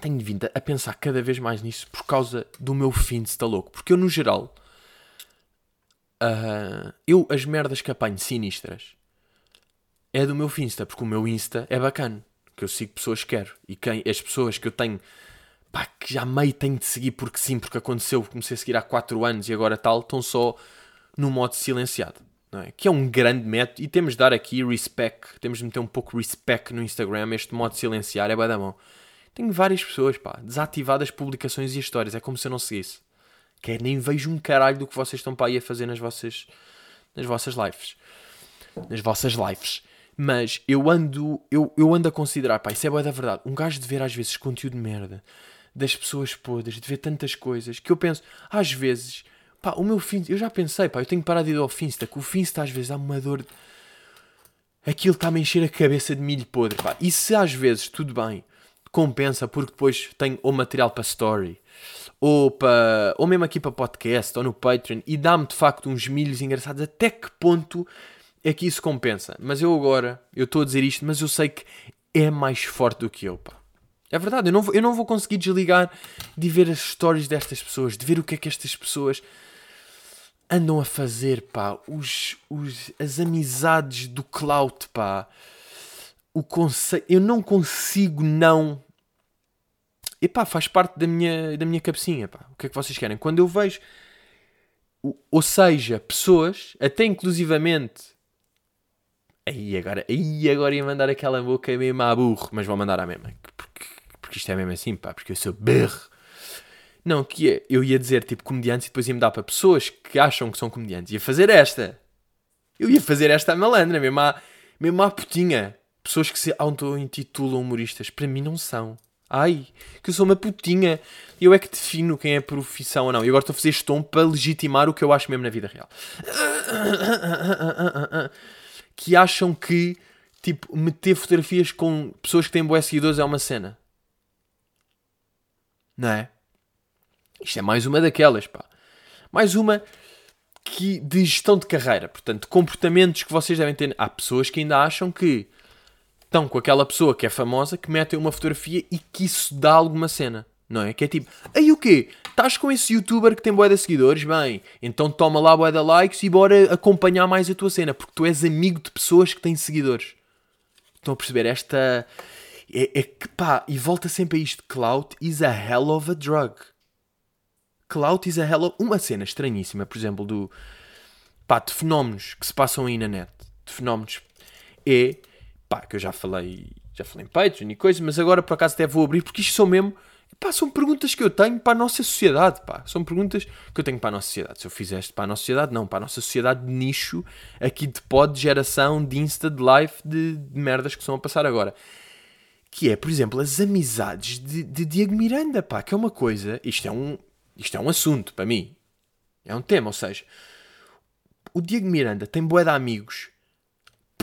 Tenho vindo a pensar cada vez mais nisso por causa do meu fim de estar louco. Porque eu, no geral. Uh, eu, as merdas que apanho sinistras. É do meu Insta, porque o meu Insta é bacana que eu sigo pessoas que quero. E quem, as pessoas que eu tenho pá, que já meio tenho de seguir porque sim, porque aconteceu, comecei a seguir há 4 anos e agora tal, estão só no modo silenciado. É? Que é um grande método e temos de dar aqui respect, temos de meter um pouco respect no Instagram, este modo silenciar é bem da mão. Tenho várias pessoas, pá, desativadas publicações e histórias, é como se eu não seguisse. Que é, nem vejo um caralho do que vocês estão para aí a fazer nas vossas, nas vossas lives. Nas vossas lives. Mas eu ando, eu, eu ando a considerar, pá, isso é boa da verdade. Um gajo de ver às vezes conteúdo de merda, das pessoas podres, de ver tantas coisas, que eu penso, às vezes, pá, o meu fim, eu já pensei, pá, eu tenho parar de ir ao Finsta, que o Finsta às vezes dá uma dor. Aquilo está a me encher a cabeça de milho podre, pá. E se às vezes, tudo bem, compensa porque depois tenho ou material para story, ou, para, ou mesmo aqui para podcast, ou no Patreon, e dá-me de facto uns milhos engraçados, até que ponto é que isso compensa. Mas eu agora, eu estou a dizer isto, mas eu sei que é mais forte do que eu, pá. É verdade, eu não, vou, eu não vou conseguir desligar de ver as histórias destas pessoas, de ver o que é que estas pessoas andam a fazer, pá. Os, os, as amizades do clout, pá. O conceito. Eu não consigo não. E pá, faz parte da minha, da minha cabecinha, pá. O que é que vocês querem? Quando eu vejo. Ou seja, pessoas, até inclusivamente Aí agora, aí agora ia mandar aquela boca mesmo a burro, mas vou mandar à mesma. Porque, porque isto é mesmo assim, pá, porque eu sou berro. Não, que é, eu ia dizer tipo comediantes e depois ia-me dar para pessoas que acham que são comediantes. Ia fazer esta. Eu ia fazer esta à malandra, mesmo à, mesmo à putinha. Pessoas que se auto-intitulam humoristas. Para mim não são. Ai, que eu sou uma putinha. Eu é que defino quem é profissão ou não. E agora estou a fazer este tom para legitimar o que eu acho mesmo na vida real <coughs> que acham que tipo, meter fotografias com pessoas que têm boas seguidores é uma cena. Não é? Isto é mais uma daquelas, pá. Mais uma que de gestão de carreira. Portanto, comportamentos que vocês devem ter. Há pessoas que ainda acham que estão com aquela pessoa que é famosa, que metem uma fotografia e que isso dá alguma cena. Não é? Que é tipo, aí o quê? Estás com esse youtuber que tem boé de seguidores? Bem, então toma lá boé de likes e bora acompanhar mais a tua cena, porque tu és amigo de pessoas que têm seguidores. Estão a perceber? Esta. É, é que pá, e volta sempre a isto: Clout is a hell of a drug. Clout is a hell of. Uma cena estranhíssima, por exemplo, do. pá, de fenómenos que se passam aí na net. De fenómenos. É. pá, que eu já falei. já falei em Patreon e coisas, mas agora por acaso até vou abrir, porque isto são mesmo Pá, são perguntas que eu tenho para a nossa sociedade, pá. São perguntas que eu tenho para a nossa sociedade. Se eu fizeste para a nossa sociedade, não. Para a nossa sociedade de nicho, aqui de pod, de geração, de insta, de live, de, de merdas que estão a passar agora. Que é, por exemplo, as amizades de, de Diego Miranda, pá. Que é uma coisa... Isto é um, isto é um assunto, para mim. É um tema, ou seja... O Diego Miranda tem boé de amigos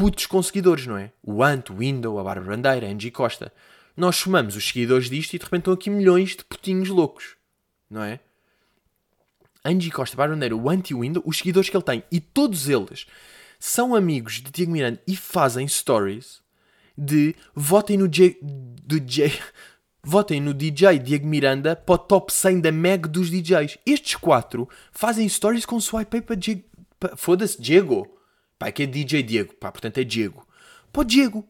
putos com seguidores, não é? O Ant, o Window, a Bárbara Bandeira, a Angie Costa nós somamos os seguidores disto e de repente estão aqui milhões de putinhos loucos, não é? Angie Costa, Baroneiro, o Anti-Window, os seguidores que ele tem, e todos eles são amigos de Diego Miranda e fazem stories de votem no, J, do J, <laughs> votem no DJ Diego Miranda para o top 100 da Meg dos DJs. Estes quatro fazem stories com swipe para Diego. Foda-se, Diego. Pá, é que é DJ Diego. Pá, portanto é Diego. O Diego.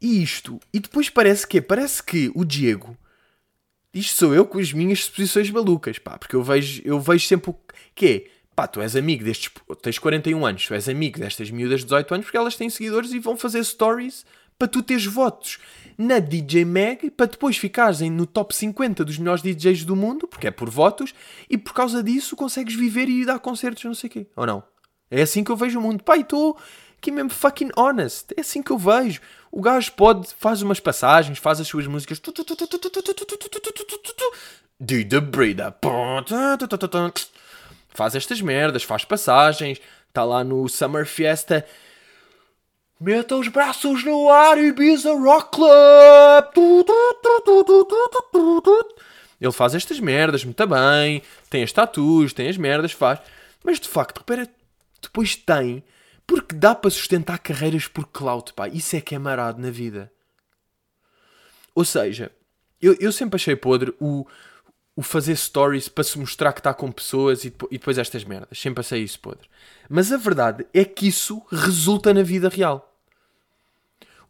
E isto, e depois parece que Parece que o Diego. Isto sou eu com as minhas suposições malucas, pá, porque eu vejo, eu vejo sempre o que é. Pá, tu és amigo destes. Tens 41 anos, tu és amigo destas miúdas de 18 anos porque elas têm seguidores e vão fazer stories para tu teres votos na DJ Mag para depois ficares no top 50 dos melhores DJs do mundo, porque é por votos, e por causa disso consegues viver e dar concertos, não sei o quê. Ou não? É assim que eu vejo o mundo. E estou aqui mesmo fucking honest. É assim que eu vejo. O gajo pode, faz umas passagens, faz as suas músicas. Dida Brida. Faz estas merdas, faz passagens. Está lá no Summer Fiesta. Meta os braços no ar e Ibiza Rock Club. Ele faz estas merdas muito bem. Tem as tatuas, tem as merdas, faz. Mas de facto, repara, depois tem porque dá para sustentar carreiras por clout, pá. Isso é que é marado na vida. Ou seja, eu, eu sempre achei podre o, o fazer stories para se mostrar que está com pessoas e, e depois estas merdas. Sempre achei isso podre. Mas a verdade é que isso resulta na vida real.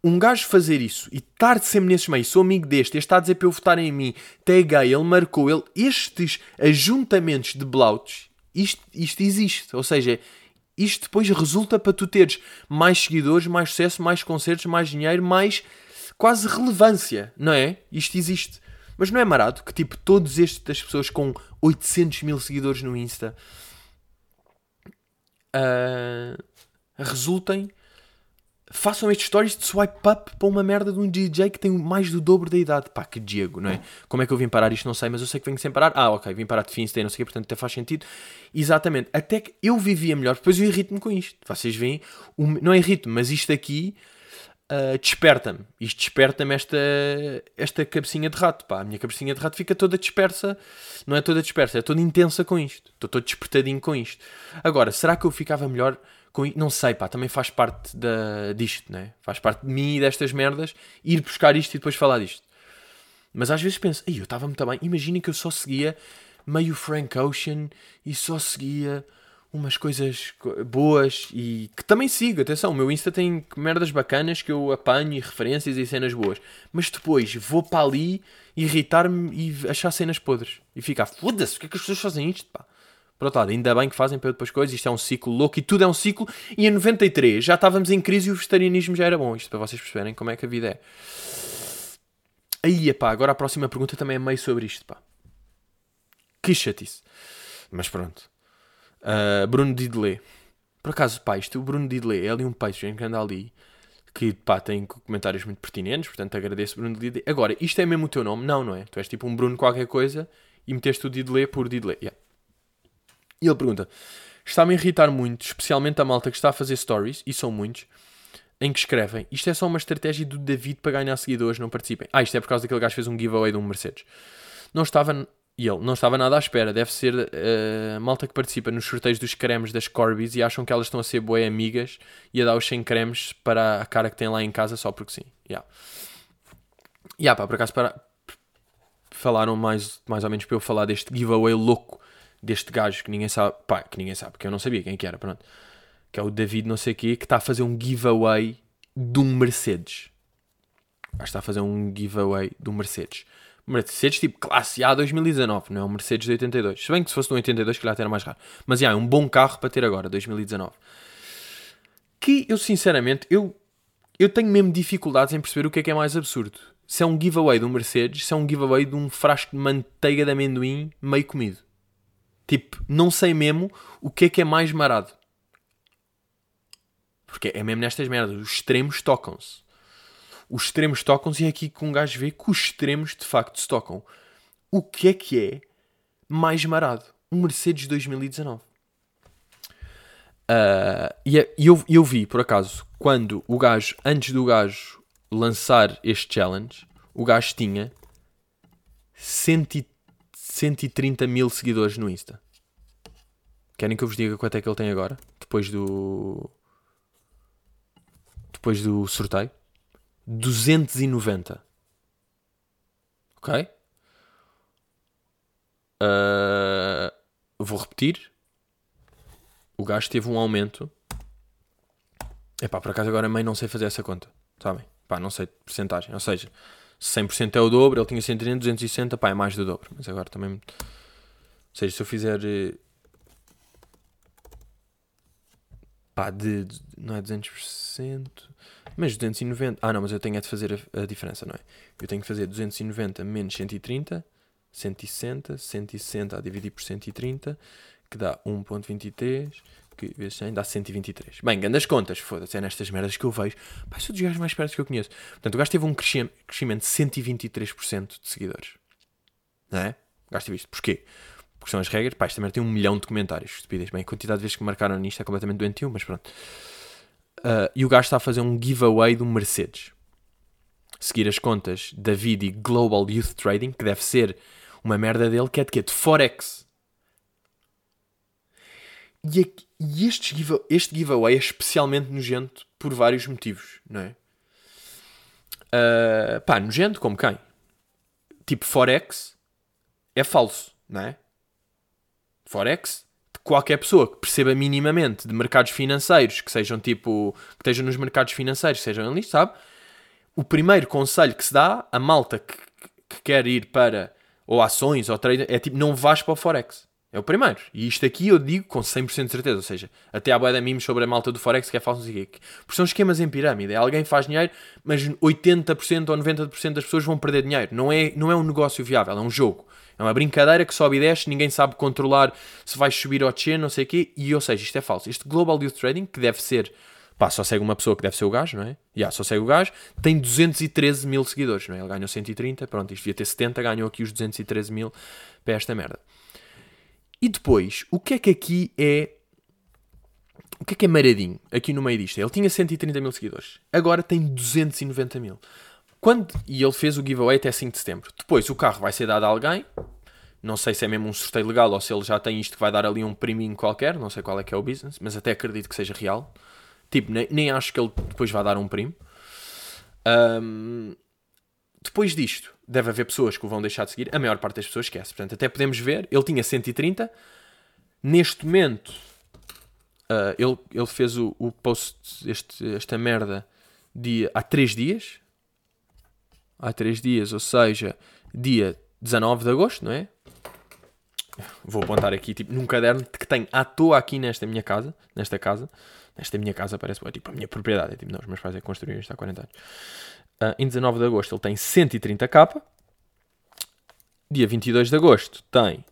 um gajo fazer isso e estar sempre nesses meios, sou amigo deste, este está a dizer para eu votar em mim, gay, ele marcou, ele, estes ajuntamentos de blouts, isto, isto existe. Ou seja, isto depois resulta para tu teres mais seguidores, mais sucesso, mais concertos, mais dinheiro, mais quase relevância, não é? Isto existe. Mas não é marado que tipo todas estas pessoas com 800 mil seguidores no Insta uh, resultem façam estes stories de swipe up para uma merda de um DJ que tem mais do dobro da idade. Pá, que Diego, não é? Como é que eu vim parar isto? Não sei, mas eu sei que venho sem parar. Ah, ok, vim parar de Finstein, não sei o quê, portanto até faz sentido. Exatamente. Até que eu vivia melhor, depois eu irrito-me com isto. Vocês veem, não é irrito mas isto aqui uh, desperta-me. Isto desperta-me esta, esta cabecinha de rato. Pá, a minha cabecinha de rato fica toda dispersa. Não é toda dispersa, é toda intensa com isto. Estou todo despertadinho com isto. Agora, será que eu ficava melhor com Não sei, pá, também faz parte da, disto, né? Faz parte de mim e destas merdas ir buscar isto e depois falar disto. Mas às vezes penso, eu estava muito bem. Imaginem que eu só seguia meio Frank Ocean e só seguia umas coisas boas e que também sigo. Atenção, o meu Insta tem merdas bacanas que eu apanho e referências e cenas boas. Mas depois vou para ali irritar-me e achar cenas podres e ficar, foda-se, o que é que as pessoas fazem isto, pá? Por outro lado, ainda bem que fazem para depois coisas, isto é um ciclo louco e tudo é um ciclo. E em 93 já estávamos em crise e o vegetarianismo já era bom. Isto para vocês perceberem como é que a vida é. Aí, pá, agora a próxima pergunta também é meio sobre isto, pá. Que chatice. Mas pronto. Uh, Bruno Didelé. Por acaso, pá, isto, o Bruno Didelé é ali um peixe que anda ali que, pá, tem comentários muito pertinentes, portanto agradeço Bruno Didelé. Agora, isto é mesmo o teu nome? Não, não é? Tu és tipo um Bruno qualquer coisa e meteste o Didelé por Didelé. Yeah. E ele pergunta: Está-me a irritar muito, especialmente a malta que está a fazer stories, e são muitos, em que escrevem: Isto é só uma estratégia do David para ganhar seguidores, não participem. Ah, isto é por causa daquele gajo que fez um giveaway de um Mercedes. Não estava. E ele não estava nada à espera. Deve ser uh, a malta que participa nos sorteios dos cremes das Corbis e acham que elas estão a ser boas amigas e a dar os 100 cremes para a cara que tem lá em casa só porque sim. Yeah. Yeah, pá, por acaso para... falaram mais, mais ou menos para eu falar deste giveaway louco deste gajo que ninguém sabe, pá, que ninguém sabe, que eu não sabia quem que era, pronto. Que é o David não sei quê, que está a fazer um giveaway de um Mercedes. Acho que está a fazer um giveaway de um Mercedes. Mercedes tipo classe A 2019, não é um Mercedes de 82. Se bem que se fosse no 82 que lá era mais raro. Mas yeah, é um bom carro para ter agora, 2019. Que eu sinceramente, eu, eu tenho mesmo dificuldades em perceber o que é que é mais absurdo. Se é um giveaway de um Mercedes, se é um giveaway de um frasco de manteiga de amendoim meio comido. Tipo, não sei mesmo o que é que é mais marado. Porque é mesmo nestas merdas. Os extremos tocam-se. Os extremos tocam-se e é aqui que um gajo vê que os extremos de facto se tocam. O que é que é mais marado? Um Mercedes 2019. Uh, e é, eu, eu vi, por acaso, quando o gajo, antes do gajo lançar este challenge, o gajo tinha 130 130 mil seguidores no Insta. Querem que eu vos diga quanto é que ele tem agora? Depois do. Depois do sorteio? 290. Ok? Uh, vou repetir. O gajo teve um aumento. Epá, por acaso agora a mãe não sei fazer essa conta. Sabem? Pá, não sei de porcentagem. Ou seja, 100% é o dobro, ele tinha 130, 260, pá, é mais do dobro. Mas agora também. Ou seja, se eu fizer. Eh, pá, de. Não é 200%. Mas 290. Ah, não, mas eu tenho é de fazer a, a diferença, não é? Eu tenho que fazer 290 menos 130, 160, 160 a dividir por 130, que dá 1.23 que vezes 100 dá 123. Bem, grandes contas, foda-se, é nestas merdas que eu vejo. Pá, sou dos gajos mais perto que eu conheço. Portanto, o gajo teve um crescimento de 123% de seguidores. Não é? O gajo teve isto. Porquê? Porque são as regras. Pá, esta merda tem um milhão de comentários. Estupidez. Bem, a quantidade de vezes que marcaram nisto é completamente doentio, mas pronto. Uh, e o gajo está a fazer um giveaway do Mercedes. Seguir as contas David e Global Youth Trading, que deve ser uma merda dele, que é de quê? De Forex. E, aqui, e este, give, este giveaway é especialmente nojento por vários motivos, não é? Uh, pá, nojento como quem? Tipo, Forex é falso, não é? Forex, qualquer pessoa que perceba minimamente de mercados financeiros, que sejam tipo, que estejam nos mercados financeiros, sejam ali, sabe? o primeiro conselho que se dá a malta que, que quer ir para ou ações ou trade é tipo, não vais para o Forex. É o primeiro. E isto aqui eu digo com 100% de certeza. Ou seja, até há boia mimos sobre a malta do Forex que é falso. Porque são esquemas em pirâmide. É alguém faz dinheiro, mas 80% ou 90% das pessoas vão perder dinheiro. Não é, não é um negócio viável, é um jogo. É uma brincadeira que sobe e desce, ninguém sabe controlar se vai subir ou descer, não sei o quê. E, ou seja, isto é falso. Este Global Youth Trading, que deve ser... Pá, só segue uma pessoa que deve ser o gajo, não é? Já, yeah, só segue o gajo. Tem 213 mil seguidores, não é? Ele ganhou 130, pronto, isto devia ter 70, ganhou aqui os 213 mil para esta merda. E depois, o que é que aqui é... O que é que é maradinho aqui no meio disto? Ele tinha 130 mil seguidores. Agora tem 290 mil. Quando, e ele fez o giveaway até 5 de setembro. Depois o carro vai ser dado a alguém. Não sei se é mesmo um sorteio legal ou se ele já tem isto que vai dar ali um priminho qualquer. Não sei qual é que é o business, mas até acredito que seja real. Tipo, nem, nem acho que ele depois vai dar um primo. Um, depois disto, deve haver pessoas que o vão deixar de seguir. A maior parte das pessoas esquece. Portanto, até podemos ver. Ele tinha 130. Neste momento, uh, ele, ele fez o, o post, este, esta merda, dia, há 3 dias há 3 dias, ou seja, dia 19 de agosto, não é? Vou apontar aqui, tipo, num caderno que tenho à toa aqui nesta minha casa, nesta casa, nesta minha casa parece, é tipo a minha propriedade, é tipo, não, os meus pais é construíram isto há 40 anos. Uh, em 19 de agosto ele tem 130k, dia 22 de agosto tem...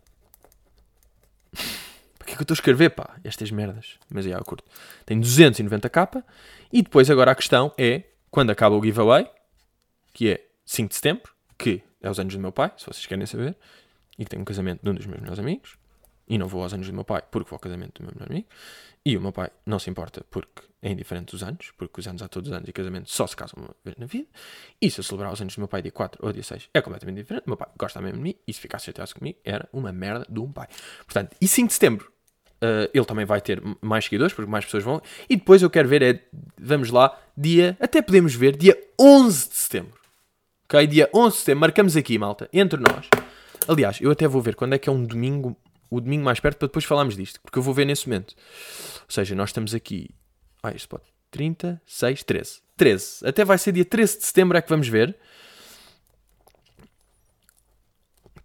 Para que é que eu estou a escrever, pá? Estas merdas. Mas é, eu curto. Tem 290k, e depois agora a questão é, quando acaba o giveaway, que é 5 de setembro, que é os anos do meu pai, se vocês querem saber, e que tenho um casamento de um dos meus melhores amigos, e não vou aos anos do meu pai porque vou ao casamento do meu melhor amigo, e o meu pai não se importa porque é indiferente dos anos, porque os anos há todos os anos e casamento só se casam uma vez na vida, e se eu celebrar os anos do meu pai dia 4 ou dia 6 é completamente diferente, o meu pai gosta mesmo de mim, e se ficasse chateado comigo era uma merda de um pai. Portanto, e 5 de setembro, uh, ele também vai ter mais seguidores, porque mais pessoas vão, e depois eu quero ver, é, vamos lá, dia, até podemos ver, dia 11 de setembro. Ok? Dia 11 de setembro, marcamos aqui, malta, entre nós. Aliás, eu até vou ver quando é que é um domingo, o domingo mais perto, para depois falarmos disto, porque eu vou ver nesse momento. Ou seja, nós estamos aqui. Ah, isto pode. 30, 6, 13. 13. Até vai ser dia 13 de setembro é que vamos ver.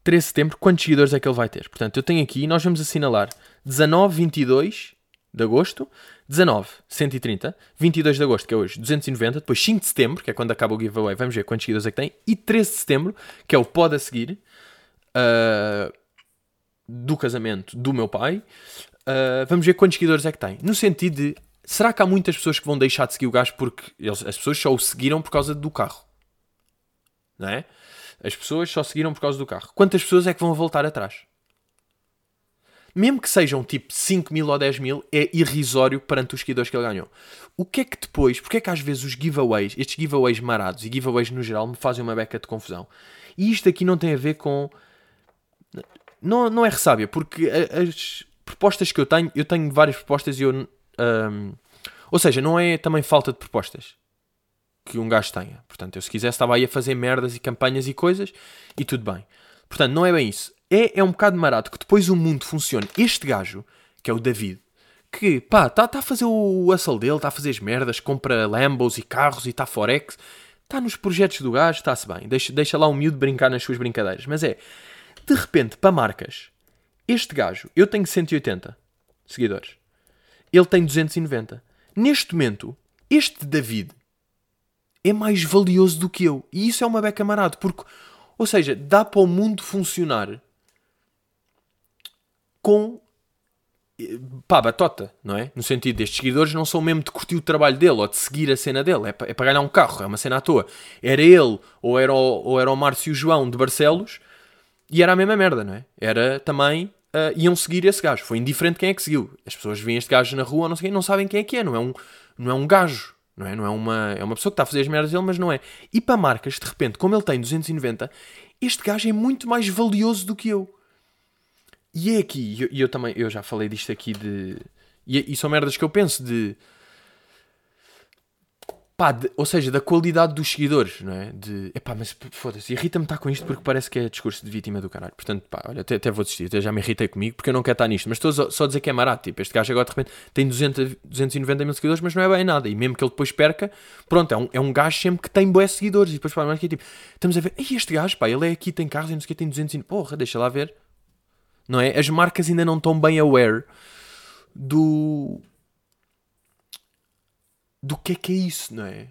13 de setembro, quantos seguidores é que ele vai ter? Portanto, eu tenho aqui, nós vamos assinalar 19, 22 de agosto, 19, 130, 22 de agosto, que é hoje, 290, depois 5 de setembro, que é quando acaba o giveaway, vamos ver quantos seguidores é que tem, e 13 de setembro, que é o pode a seguir, uh, do casamento do meu pai, uh, vamos ver quantos seguidores é que tem. No sentido de, será que há muitas pessoas que vão deixar de seguir o gajo porque eles, as pessoas só o seguiram por causa do carro? Não é? As pessoas só seguiram por causa do carro. Quantas pessoas é que vão voltar atrás? mesmo que sejam tipo 5 mil ou 10 mil, é irrisório perante os seguidores que ele ganhou. O que é que depois, porque é que às vezes os giveaways, estes giveaways marados e giveaways no geral, me fazem uma beca de confusão? E isto aqui não tem a ver com. Não, não é ressábia, porque as propostas que eu tenho, eu tenho várias propostas e eu. Um... Ou seja, não é também falta de propostas que um gajo tenha. Portanto, eu se quisesse estava aí a fazer merdas e campanhas e coisas e tudo bem. Portanto, não é bem isso é, é um bocado marado que depois o mundo funcione. Este gajo, que é o David, que pá, está tá a fazer o hustle dele, está a fazer as merdas, compra Lambos e carros e está Forex, está nos projetos do gajo, está-se bem, deixa, deixa lá o miúdo brincar nas suas brincadeiras. Mas é, de repente, para marcas, este gajo, eu tenho 180 seguidores, ele tem 290. Neste momento, este David é mais valioso do que eu. E isso é uma beca marado, porque, ou seja, dá para o mundo funcionar com pá, batota, não é? No sentido destes seguidores não são mesmo de curtir o trabalho dele ou de seguir a cena dele, é para, é para ganhar um carro, é uma cena à toa. Era ele ou era o, ou era o Márcio João de Barcelos e era a mesma merda, não é? Era também, uh, iam seguir esse gajo. Foi indiferente quem é que seguiu. As pessoas veem este gajo na rua não, sei quem, não sabem quem é que é, não é um, não é um gajo. Não é? não é uma é uma pessoa que está a fazer as merdas dele, mas não é. E para marcas, de repente, como ele tem 290, este gajo é muito mais valioso do que eu. E é aqui, e eu, eu, também, eu já falei disto aqui de. E, e são merdas que eu penso de. Pá, de- ou seja, da qualidade dos seguidores, não é? De, epá, mas foda-se, irrita-me estar com isto porque parece que é discurso de vítima do caralho. Portanto, pá, olha, até, até vou desistir, até já me irritei comigo porque eu não quero estar nisto. Mas estou só, a dizer que é barato. Tipo, este gajo agora de repente tem 200, 290 mil seguidores, mas não é bem nada. E mesmo que ele depois perca, pronto, é um, é um gajo sempre que tem boas seguidores. E depois, pá, mas que é tipo, estamos a ver, e este gajo, pá, ele é aqui, tem carros e não sei o que, tem 200 e... Porra, deixa lá ver. Não é? As marcas ainda não estão bem aware do. Do que é que é isso, não é?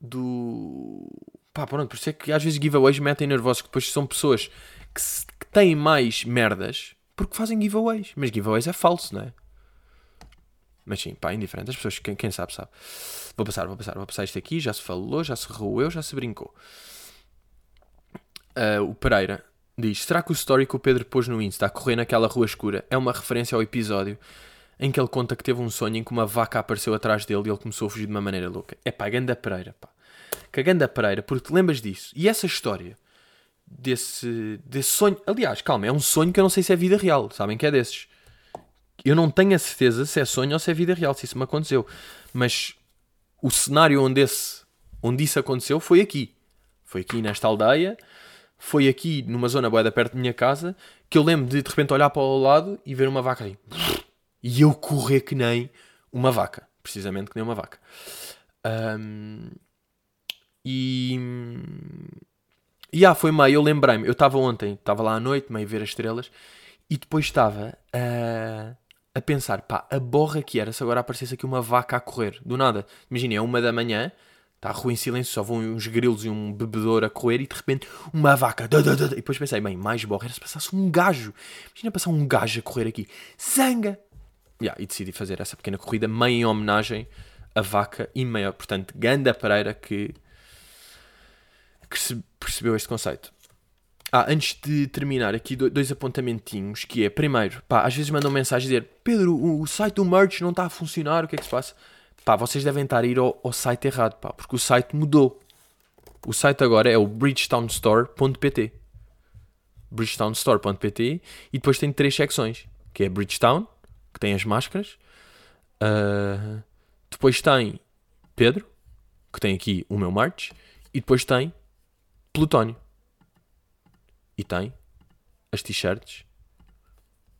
Do. Pá, pronto, por isso é que às vezes giveaways metem nervosos, que depois são pessoas que, se- que têm mais merdas porque fazem giveaways. Mas giveaways é falso, não é? Mas sim, pá, indiferente. As pessoas, quem, quem sabe, sabe. Vou passar, vou passar, vou passar isto aqui. Já se falou, já se roeu, já se brincou. Ah, o Pereira diz: Será que o story que o Pedro pôs no Insta a correr naquela rua escura é uma referência ao episódio em que ele conta que teve um sonho em que uma vaca apareceu atrás dele e ele começou a fugir de uma maneira louca? É pá, Ganda Pereira, pá. Que a Ganda Pereira, porque te lembras disso? E essa história desse, desse sonho, aliás, calma, é um sonho que eu não sei se é vida real, sabem que é desses. Eu não tenho a certeza se é sonho ou se é vida real, se isso me aconteceu. Mas o cenário onde, esse, onde isso aconteceu foi aqui. Foi aqui nesta aldeia, foi aqui numa zona boeda perto da minha casa, que eu lembro de de repente olhar para o lado e ver uma vaca aí. E eu correr que nem uma vaca. Precisamente que nem uma vaca. Ahm, e. E ah, foi meio, eu lembrei-me, eu estava ontem, estava lá à noite, meio ver as estrelas, e depois estava a, a pensar, pá, a borra que era se agora aparecesse aqui uma vaca a correr, do nada. Imagina, é uma da manhã, está rua em silêncio, só vão uns grilos e um bebedor a correr, e de repente uma vaca, da, da, da. e depois pensei, bem, mais borra era se passasse um gajo. Imagina passar um gajo a correr aqui, zanga! Yeah, e decidi fazer essa pequena corrida, meio em homenagem à vaca e meio, portanto, Ganda Pereira que que se percebeu este conceito. Ah, antes de terminar, aqui do- dois apontamentinhos, que é, primeiro, pá, às vezes mandam mensagem a dizer Pedro, o, o site do merch não está a funcionar, o que é que se passa? Pá, vocês devem estar a ir ao, ao site errado, pá, porque o site mudou. O site agora é o bridgetownstore.pt bridgetownstore.pt e depois tem três secções, que é Bridgetown, que tem as máscaras, ah, depois tem Pedro, que tem aqui o meu merch, e depois tem Plutónio. E tem as t-shirts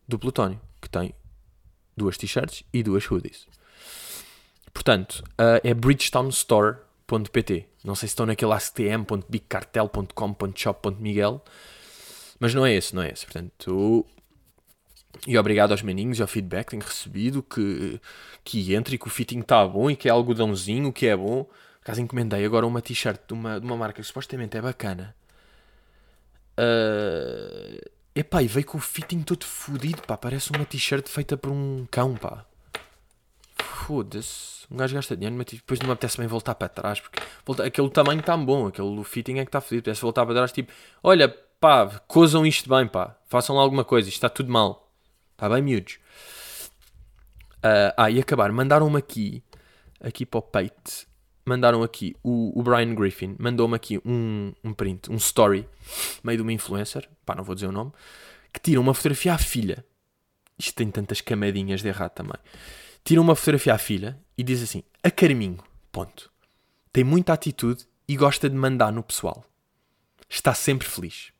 do Plutónio, que tem duas t-shirts e duas hoodies. Portanto, uh, é bridgetownstore.pt. Não sei se estão naquele actm.bigcartel.com.shop.miguel, mas não é esse, não é esse. Portanto, e obrigado aos maninhos e ao feedback que tenho recebido, que, que entra e que o fitting está bom e que é algodãozinho, que é bom. Por acaso encomendei agora uma t-shirt de uma, de uma marca que supostamente é bacana. Uh, epá, e veio com o fitting todo fodido, pá. Parece uma t-shirt feita por um cão, pá. Foda-se. Um gajo gasta dinheiro, mas depois não me apetece bem voltar para trás. Porque volta, aquele tamanho está bom, aquele fitting é que está fodido. Apetece voltar para trás, tipo, olha, pá, cozam isto bem, pá. Façam lá alguma coisa, isto está tudo mal. Está bem, miúdos. Ah, ah, e acabar, mandaram-me aqui, aqui para o peito, mandaram aqui, o, o Brian Griffin mandou-me aqui um, um print, um story, meio de uma influencer, pá, não vou dizer o nome, que tira uma fotografia à filha. Isto tem tantas camadinhas de errado também. Tira uma fotografia à filha e diz assim, a Carminho, ponto. Tem muita atitude e gosta de mandar no pessoal. Está sempre feliz.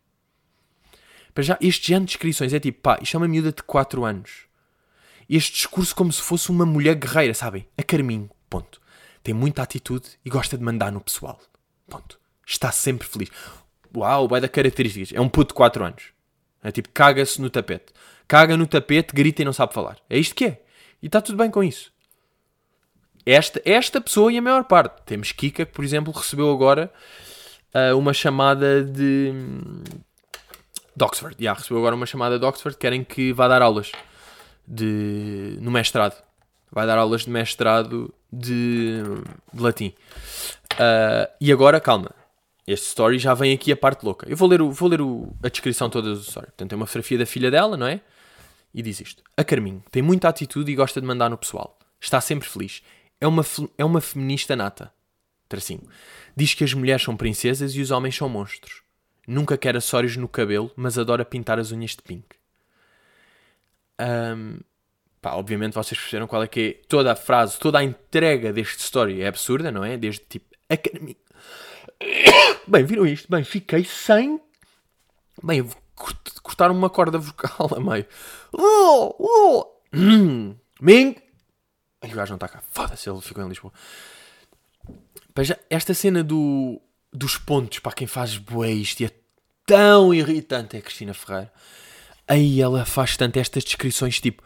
Para já, este género de descrições é tipo, pá, isto é uma miúda de 4 anos. Este discurso como se fosse uma mulher guerreira, sabem? A Carminho, ponto. Tem muita atitude e gosta de mandar no pessoal. Ponto. Está sempre feliz. Uau, vai da características. É um puto de 4 anos. É tipo, caga-se no tapete. Caga no tapete, grita e não sabe falar. É isto que é. E está tudo bem com isso. Esta, esta pessoa e a maior parte. Temos Kika, que, por exemplo, recebeu agora ah, uma chamada de, de Oxford. Já, recebeu agora uma chamada de Oxford. Querem que vá dar aulas de, no mestrado. Vai dar aulas de mestrado de, de latim. Ah, e agora, calma. Este story já vem aqui a parte louca. Eu vou ler, o, vou ler o- a descrição toda do story. Portanto, tem uma fotografia da filha dela, não é? E diz isto. A Carminho tem muita atitude e gosta de mandar no pessoal. Está sempre feliz. É uma, é uma feminista nata. Tracinho. Diz que as mulheres são princesas e os homens são monstros. Nunca quer acessórios no cabelo, mas adora pintar as unhas de pink. Ahm, Pá, obviamente vocês perceberam qual é que é toda a frase, toda a entrega deste story. É absurda, não é? Desde tipo, academia. <coughs> Bem, viram isto? Bem, fiquei sem. Bem, cortaram uma corda vocal a meio. Oh, oh. <coughs> Ming. Ai, o gajo não está cá. Foda-se, ele ficou em Lisboa. Esta cena do, dos pontos, para quem faz bué isto e é tão irritante é a Cristina Ferreira. Aí ela faz tanto estas descrições tipo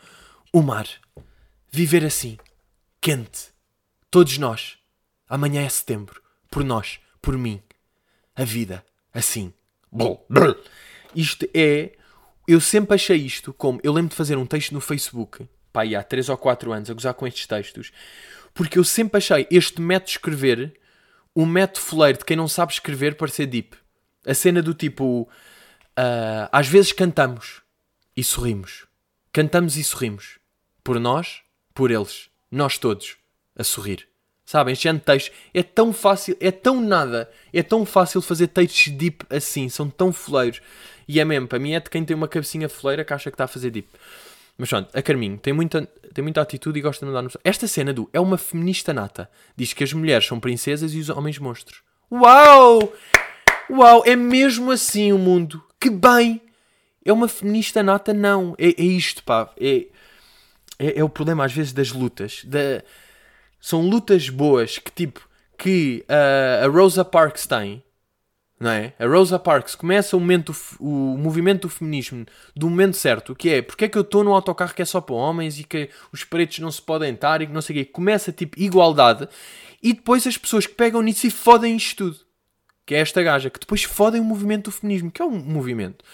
o mar, viver assim, quente, todos nós. Amanhã é setembro, por nós, por mim. A vida, assim. Isto é. Eu sempre achei isto como. Eu lembro de fazer um texto no Facebook, pá, há 3 ou 4 anos, a gozar com estes textos, porque eu sempre achei este método de escrever o método foleiro de quem não sabe escrever para ser deep. A cena do tipo. Uh, às vezes cantamos e sorrimos. Cantamos e sorrimos. Por nós, por eles. Nós todos. A sorrir. Sabem? Este género de texto é tão fácil, é tão nada, é tão fácil fazer textos deep assim, são tão foleiros. E é mesmo, para mim é de quem tem uma cabecinha foleira que acha que está a fazer deep. Mas pronto, a Carminho tem muita, tem muita atitude e gosta de mandar no... Esta cena do é uma feminista nata. Diz que as mulheres são princesas e os homens monstros. Uau! Uau, é mesmo assim o mundo. Que bem! É uma feminista nata? Não. É, é isto, pá. É, é, é, o problema às vezes das lutas. Da... São lutas boas que tipo que uh, a Rosa Parks tem não é? A Rosa Parks começa o, momento, o movimento do feminismo do momento certo, que é porque é que eu estou num autocarro que é só para homens e que os pretos não se podem estar e que não sei o quê. Começa tipo igualdade e depois as pessoas que pegam nisso e fodem isto tudo. Que é esta gaja, que depois fodem o movimento do feminismo, que é um movimento.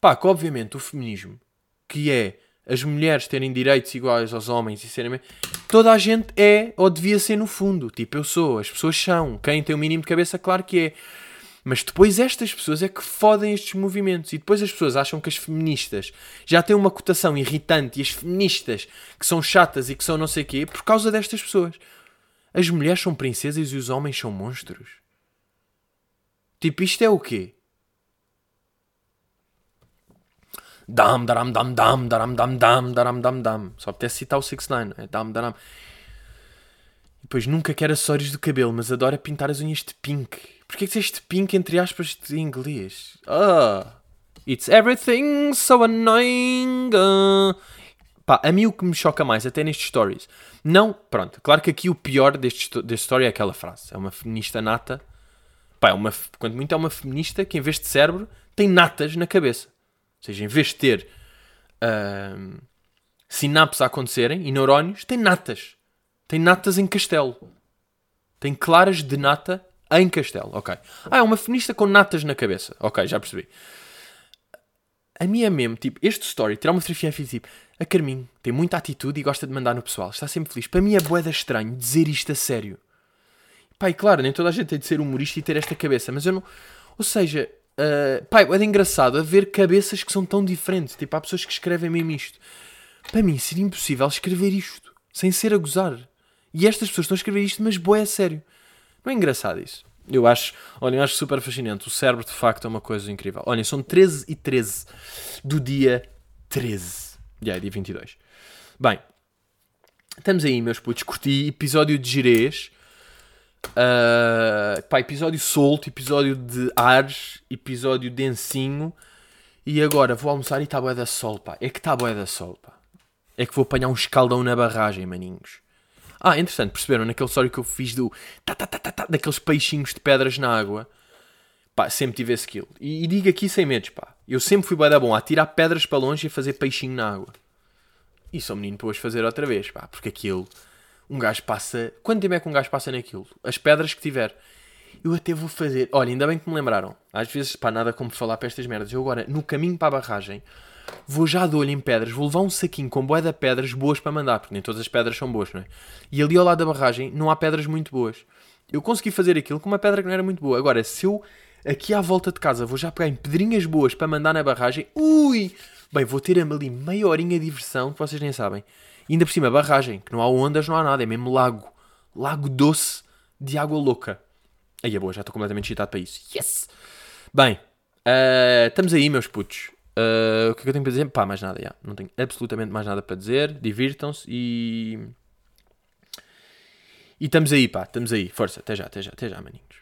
Pá, que obviamente o feminismo, que é as mulheres terem direitos iguais aos homens e serem. Toda a gente é, ou devia ser no fundo. Tipo, eu sou, as pessoas são. Quem tem o mínimo de cabeça, claro que é. Mas depois estas pessoas é que fodem estes movimentos. E depois as pessoas acham que as feministas já têm uma cotação irritante e as feministas que são chatas e que são não sei o quê por causa destas pessoas. As mulheres são princesas e os homens são monstros. Tipo, isto é o quê? Dam, daram, dam, dam, daram, dam, dam, daram, dam, dam. Só apetece citar o 6 9 é dam, daram. Depois nunca quer acessórios do cabelo, mas adora pintar as unhas de pink. Porquê que disseste pink entre aspas de inglês? Ah, it's everything so annoying. Uh. Pá, a mim o que me choca mais, até nestes stories, não, pronto, claro que aqui o pior deste, deste story é aquela frase. É uma feminista nata. Pá, é uma, quanto muito é uma feminista que em vez de cérebro tem natas na cabeça. Ou seja, em vez de ter uh, sinapses a acontecerem e neurónios, tem natas. Tem natas em castelo. Tem claras de nata em Castelo, ok. Ah, é uma feminista com natas na cabeça. Ok, já percebi. A minha é mesmo, tipo, este story, tirar uma fotografia e tipo, a Carminho tem muita atitude e gosta de mandar no pessoal, está sempre feliz. Para mim é boeda estranho dizer isto a sério. Pai, claro, nem toda a gente tem de ser humorista e ter esta cabeça, mas eu não. Ou seja, uh, pai, é engraçado a ver cabeças que são tão diferentes. Tipo, há pessoas que escrevem mesmo isto. Para mim seria impossível escrever isto sem ser a gozar. E estas pessoas estão a escrever isto, mas boé a sério. Não é engraçado isso? Eu acho, olhem, eu acho super fascinante. O cérebro, de facto, é uma coisa incrível. Olhem, são 13 e 13 do dia 13. Já, yeah, dia 22. Bem, estamos aí, meus putos. Curti episódio de girês. Uh, pá, episódio solto, episódio de ares, episódio densinho. E agora vou almoçar e está boa da sol, pá. É que está boa da sol, pá. É que vou apanhar um escaldão na barragem, maninhos. Ah, interessante, perceberam naquele story que eu fiz do tá, tá, tá, tá, tá, daqueles peixinhos de pedras na água. Pá, sempre tive esse skill. E, e digo aqui sem medos, pá. Eu sempre fui bem da bom a tirar pedras para longe e a fazer peixinho na água. E sou menino para hoje fazer outra vez, pá. Porque aquilo, um gajo passa. Quanto tempo é que um gajo passa naquilo? As pedras que tiver. Eu até vou fazer. Olha, ainda bem que me lembraram. Às vezes, pá, nada como falar para estas merdas. Eu agora, no caminho para a barragem, vou já de olho em pedras, vou levar um saquinho com boé de pedras boas para mandar, porque nem todas as pedras são boas, não é? E ali ao lado da barragem não há pedras muito boas. Eu consegui fazer aquilo com uma pedra que não era muito boa. Agora, se eu aqui à volta de casa vou já pegar em pedrinhas boas para mandar na barragem, ui! Bem, vou ter ali meia horinha de diversão que vocês nem sabem. E ainda por cima, barragem, que não há ondas, não há nada, é mesmo lago. Lago doce de água louca. Aí é boa, já estou completamente excitado para isso. Yes! Bem, uh, estamos aí, meus putos. Uh, o que é que eu tenho para dizer? Pá, mais nada, já. Não tenho absolutamente mais nada para dizer. Divirtam-se e. E estamos aí, pá, estamos aí. Força, até já, até já, até já, maninhos.